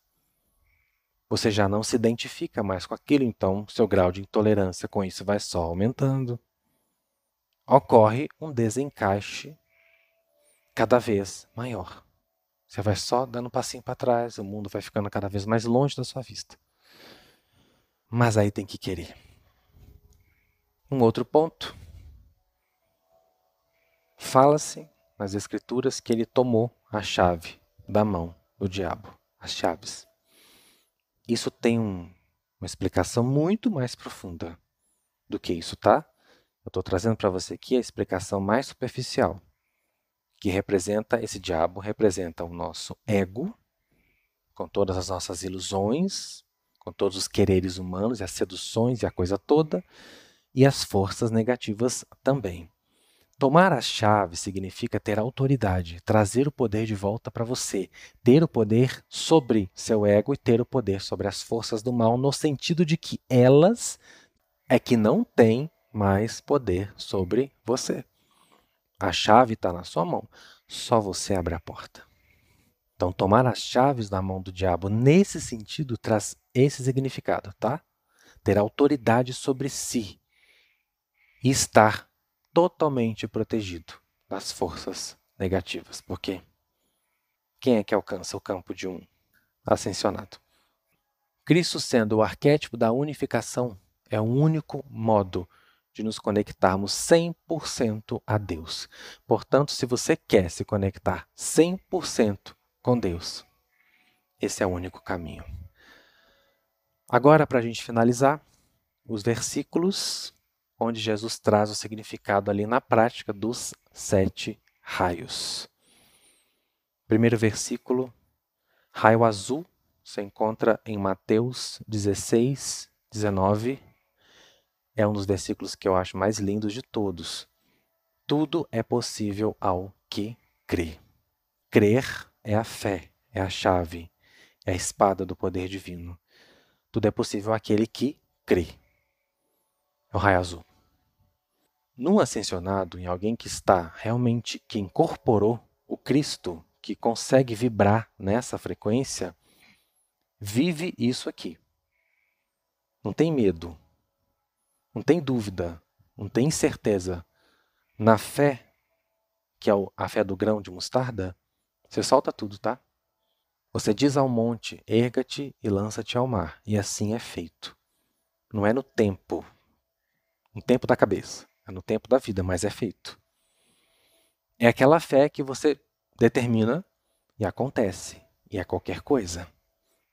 Você já não se identifica mais com aquilo, então seu grau de intolerância com isso vai só aumentando. Ocorre um desencaixe cada vez maior. Você vai só dando um passinho para trás, o mundo vai ficando cada vez mais longe da sua vista. Mas aí tem que querer. Um outro ponto. Fala-se nas Escrituras que ele tomou a chave da mão do diabo, as chaves. Isso tem um, uma explicação muito mais profunda do que isso, tá? Eu estou trazendo para você aqui a explicação mais superficial que representa esse diabo, representa o nosso ego, com todas as nossas ilusões, com todos os quereres humanos as seduções e a coisa toda, e as forças negativas também. Tomar a chave significa ter autoridade, trazer o poder de volta para você, ter o poder sobre seu ego e ter o poder sobre as forças do mal, no sentido de que elas é que não têm mais poder sobre você. A chave está na sua mão, só você abre a porta. Então, tomar as chaves da mão do diabo nesse sentido traz esse significado, tá? Ter autoridade sobre si e estar totalmente protegido das forças negativas. Porque quem é que alcança o campo de um ascensionado? Cristo sendo o arquétipo da unificação é o único modo de nos conectarmos 100% a Deus. Portanto, se você quer se conectar 100% com Deus, esse é o único caminho. Agora, para a gente finalizar, os versículos onde Jesus traz o significado ali na prática dos sete raios. Primeiro versículo, raio azul, se encontra em Mateus 16, 19 é um dos versículos que eu acho mais lindos de todos. Tudo é possível ao que crê. Crer é a fé, é a chave, é a espada do poder divino. Tudo é possível àquele que crê. É o raio azul. Num ascensionado, em alguém que está realmente, que incorporou o Cristo, que consegue vibrar nessa frequência, vive isso aqui. Não tem medo, não tem dúvida, não tem incerteza. Na fé, que é a fé do grão de mostarda, você solta tudo, tá? Você diz ao monte: erga-te e lança-te ao mar, e assim é feito. Não é no tempo, no tempo da cabeça, é no tempo da vida, mas é feito. É aquela fé que você determina e acontece, e é qualquer coisa.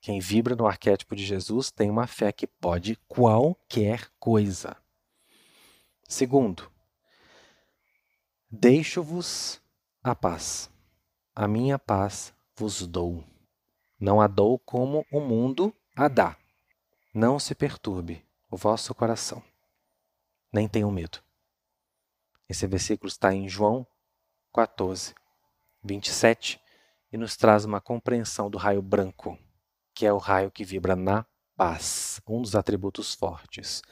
Quem vibra no arquétipo de Jesus tem uma fé que pode qualquer coisa. Segundo, deixo-vos a paz. A minha paz vos dou. Não a dou como o mundo a dá. Não se perturbe o vosso coração, nem tenham medo. Esse versículo está em João 14, 27 e nos traz uma compreensão do raio branco que é o raio que vibra na paz, um dos atributos fortes.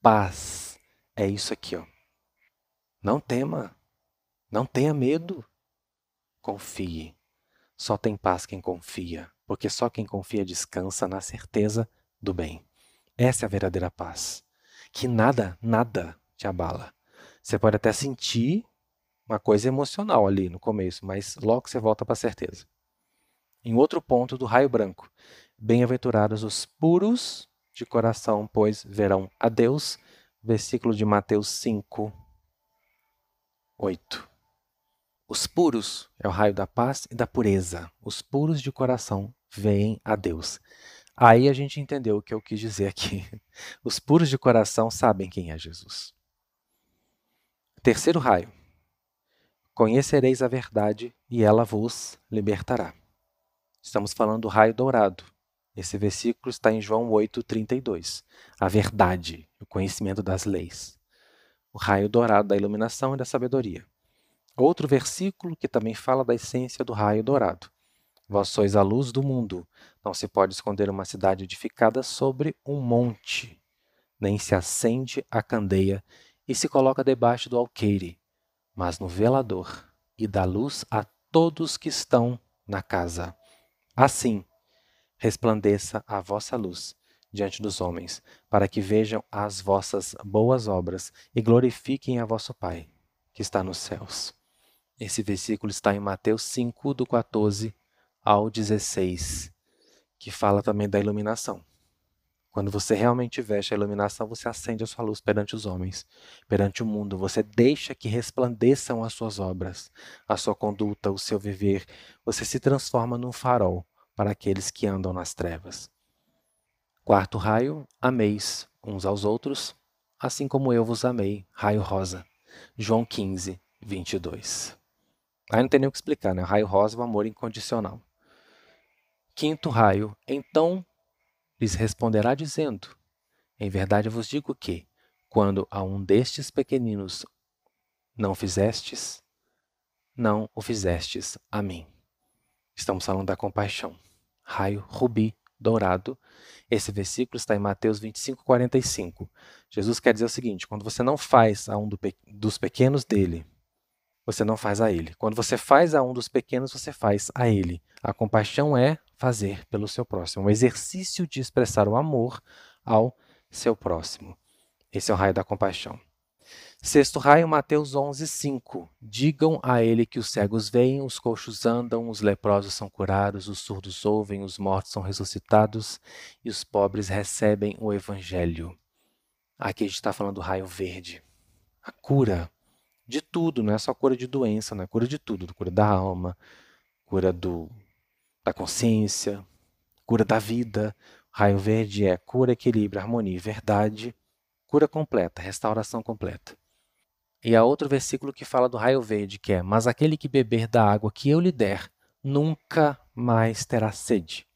Paz é isso aqui, ó. Não tema, não tenha medo. Confie. Só tem paz quem confia, porque só quem confia descansa na certeza do bem. Essa é a verdadeira paz, que nada, nada te abala. Você pode até sentir uma coisa emocional ali no começo, mas logo você volta para a certeza. Em outro ponto do raio branco, bem-aventurados os puros de coração, pois verão a Deus. Versículo de Mateus 5, 8. Os puros é o raio da paz e da pureza. Os puros de coração veem a Deus. Aí a gente entendeu o que eu quis dizer aqui. Os puros de coração sabem quem é Jesus. Terceiro raio. Conhecereis a verdade e ela vos libertará. Estamos falando do raio dourado. Esse versículo está em João 8:32. A verdade, o conhecimento das leis. O raio dourado da iluminação e da sabedoria. Outro versículo que também fala da essência do raio dourado. Vós sois a luz do mundo. Não se pode esconder uma cidade edificada sobre um monte, nem se acende a candeia e se coloca debaixo do alqueire, mas no velador, e dá luz a todos que estão na casa. Assim, resplandeça a vossa luz diante dos homens, para que vejam as vossas boas obras e glorifiquem a vosso Pai, que está nos céus. Esse versículo está em Mateus 5, do 14 ao 16, que fala também da iluminação. Quando você realmente veste a iluminação, você acende a sua luz perante os homens, perante o mundo. Você deixa que resplandeçam as suas obras, a sua conduta, o seu viver. Você se transforma num farol para aqueles que andam nas trevas. Quarto raio, ameis uns aos outros, assim como eu vos amei. Raio rosa. João 15, 22. Aí não tem nem o que explicar, né? Raio rosa, o amor incondicional. Quinto raio, então lhes responderá dizendo: Em verdade vos digo que, quando a um destes pequeninos não fizestes, não o fizestes a mim. Estamos falando da compaixão. Raio rubi dourado. Esse versículo está em Mateus 25, 45. Jesus quer dizer o seguinte: quando você não faz a um do, dos pequenos dele, você não faz a ele. Quando você faz a um dos pequenos, você faz a ele. A compaixão é fazer pelo seu próximo, um exercício de expressar o amor ao seu próximo. Esse é o raio da compaixão. Sexto raio, Mateus 11, 5. Digam a ele que os cegos veem, os coxos andam, os leprosos são curados, os surdos ouvem, os mortos são ressuscitados e os pobres recebem o evangelho. Aqui a gente está falando do raio verde. A cura de tudo, não é só cura de doença, não é cura de tudo, cura da alma, cura do, da consciência, cura da vida. Raio verde é cura, equilíbrio, harmonia, verdade, cura completa, restauração completa. E há outro versículo que fala do raio verde, que é: Mas aquele que beber da água que eu lhe der, nunca mais terá sede.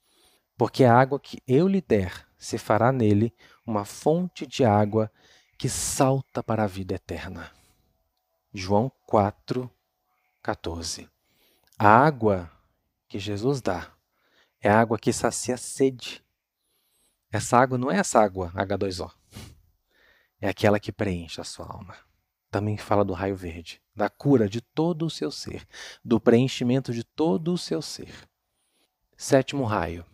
Porque a água que eu lhe der se fará nele uma fonte de água que salta para a vida eterna. João 4, 14. A água que Jesus dá é a água que sacia a sede. Essa água não é essa água H2O. É aquela que preenche a sua alma. Também fala do raio verde, da cura de todo o seu ser, do preenchimento de todo o seu ser. Sétimo raio.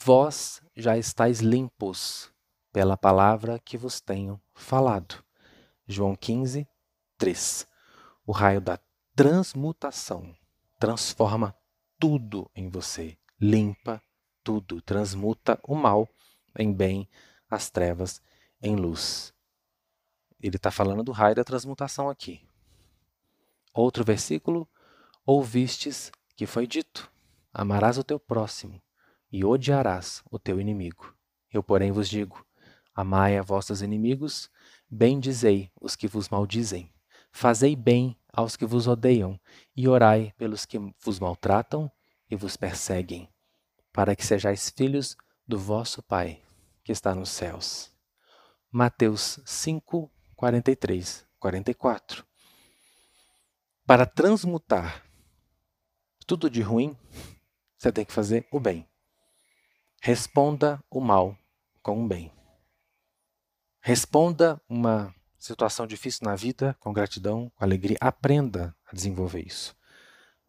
Vós já estáis limpos pela palavra que vos tenho falado. João 15, 3. O raio da transmutação transforma tudo em você, limpa tudo, transmuta o mal em bem, as trevas em luz. Ele está falando do raio da transmutação aqui. Outro versículo: Ouvistes que foi dito: Amarás o teu próximo e odiarás o teu inimigo. Eu, porém, vos digo: Amai a vossos inimigos, bendizei os que vos maldizem Fazei bem aos que vos odeiam e orai pelos que vos maltratam e vos perseguem, para que sejais filhos do vosso Pai que está nos céus. Mateus 5, 43, 44. Para transmutar tudo de ruim, você tem que fazer o bem. Responda o mal com o bem. Responda uma situação difícil na vida, com gratidão, com alegria, aprenda a desenvolver isso.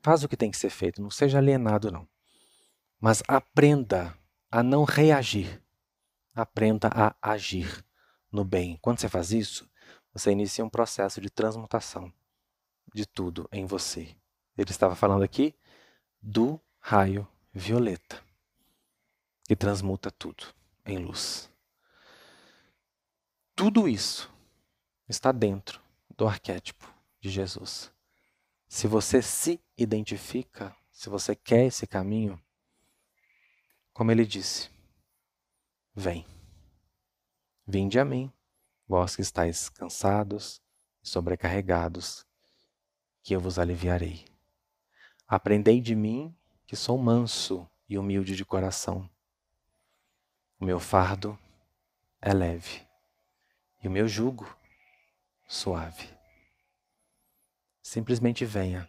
Faz o que tem que ser feito, não seja alienado, não. Mas aprenda a não reagir. Aprenda a agir no bem. Quando você faz isso, você inicia um processo de transmutação de tudo em você. Ele estava falando aqui do raio violeta, que transmuta tudo em luz. Tudo isso está dentro do arquétipo de Jesus. Se você se identifica, se você quer esse caminho, como ele disse, vem. Vinde a mim, vós que estáis cansados, sobrecarregados, que eu vos aliviarei. Aprendei de mim, que sou manso e humilde de coração. O meu fardo é leve e o meu jugo suave. Simplesmente venha,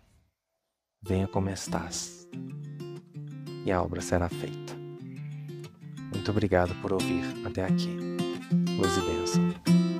venha como estás, e a obra será feita. Muito obrigado por ouvir até aqui. Luz e bênção.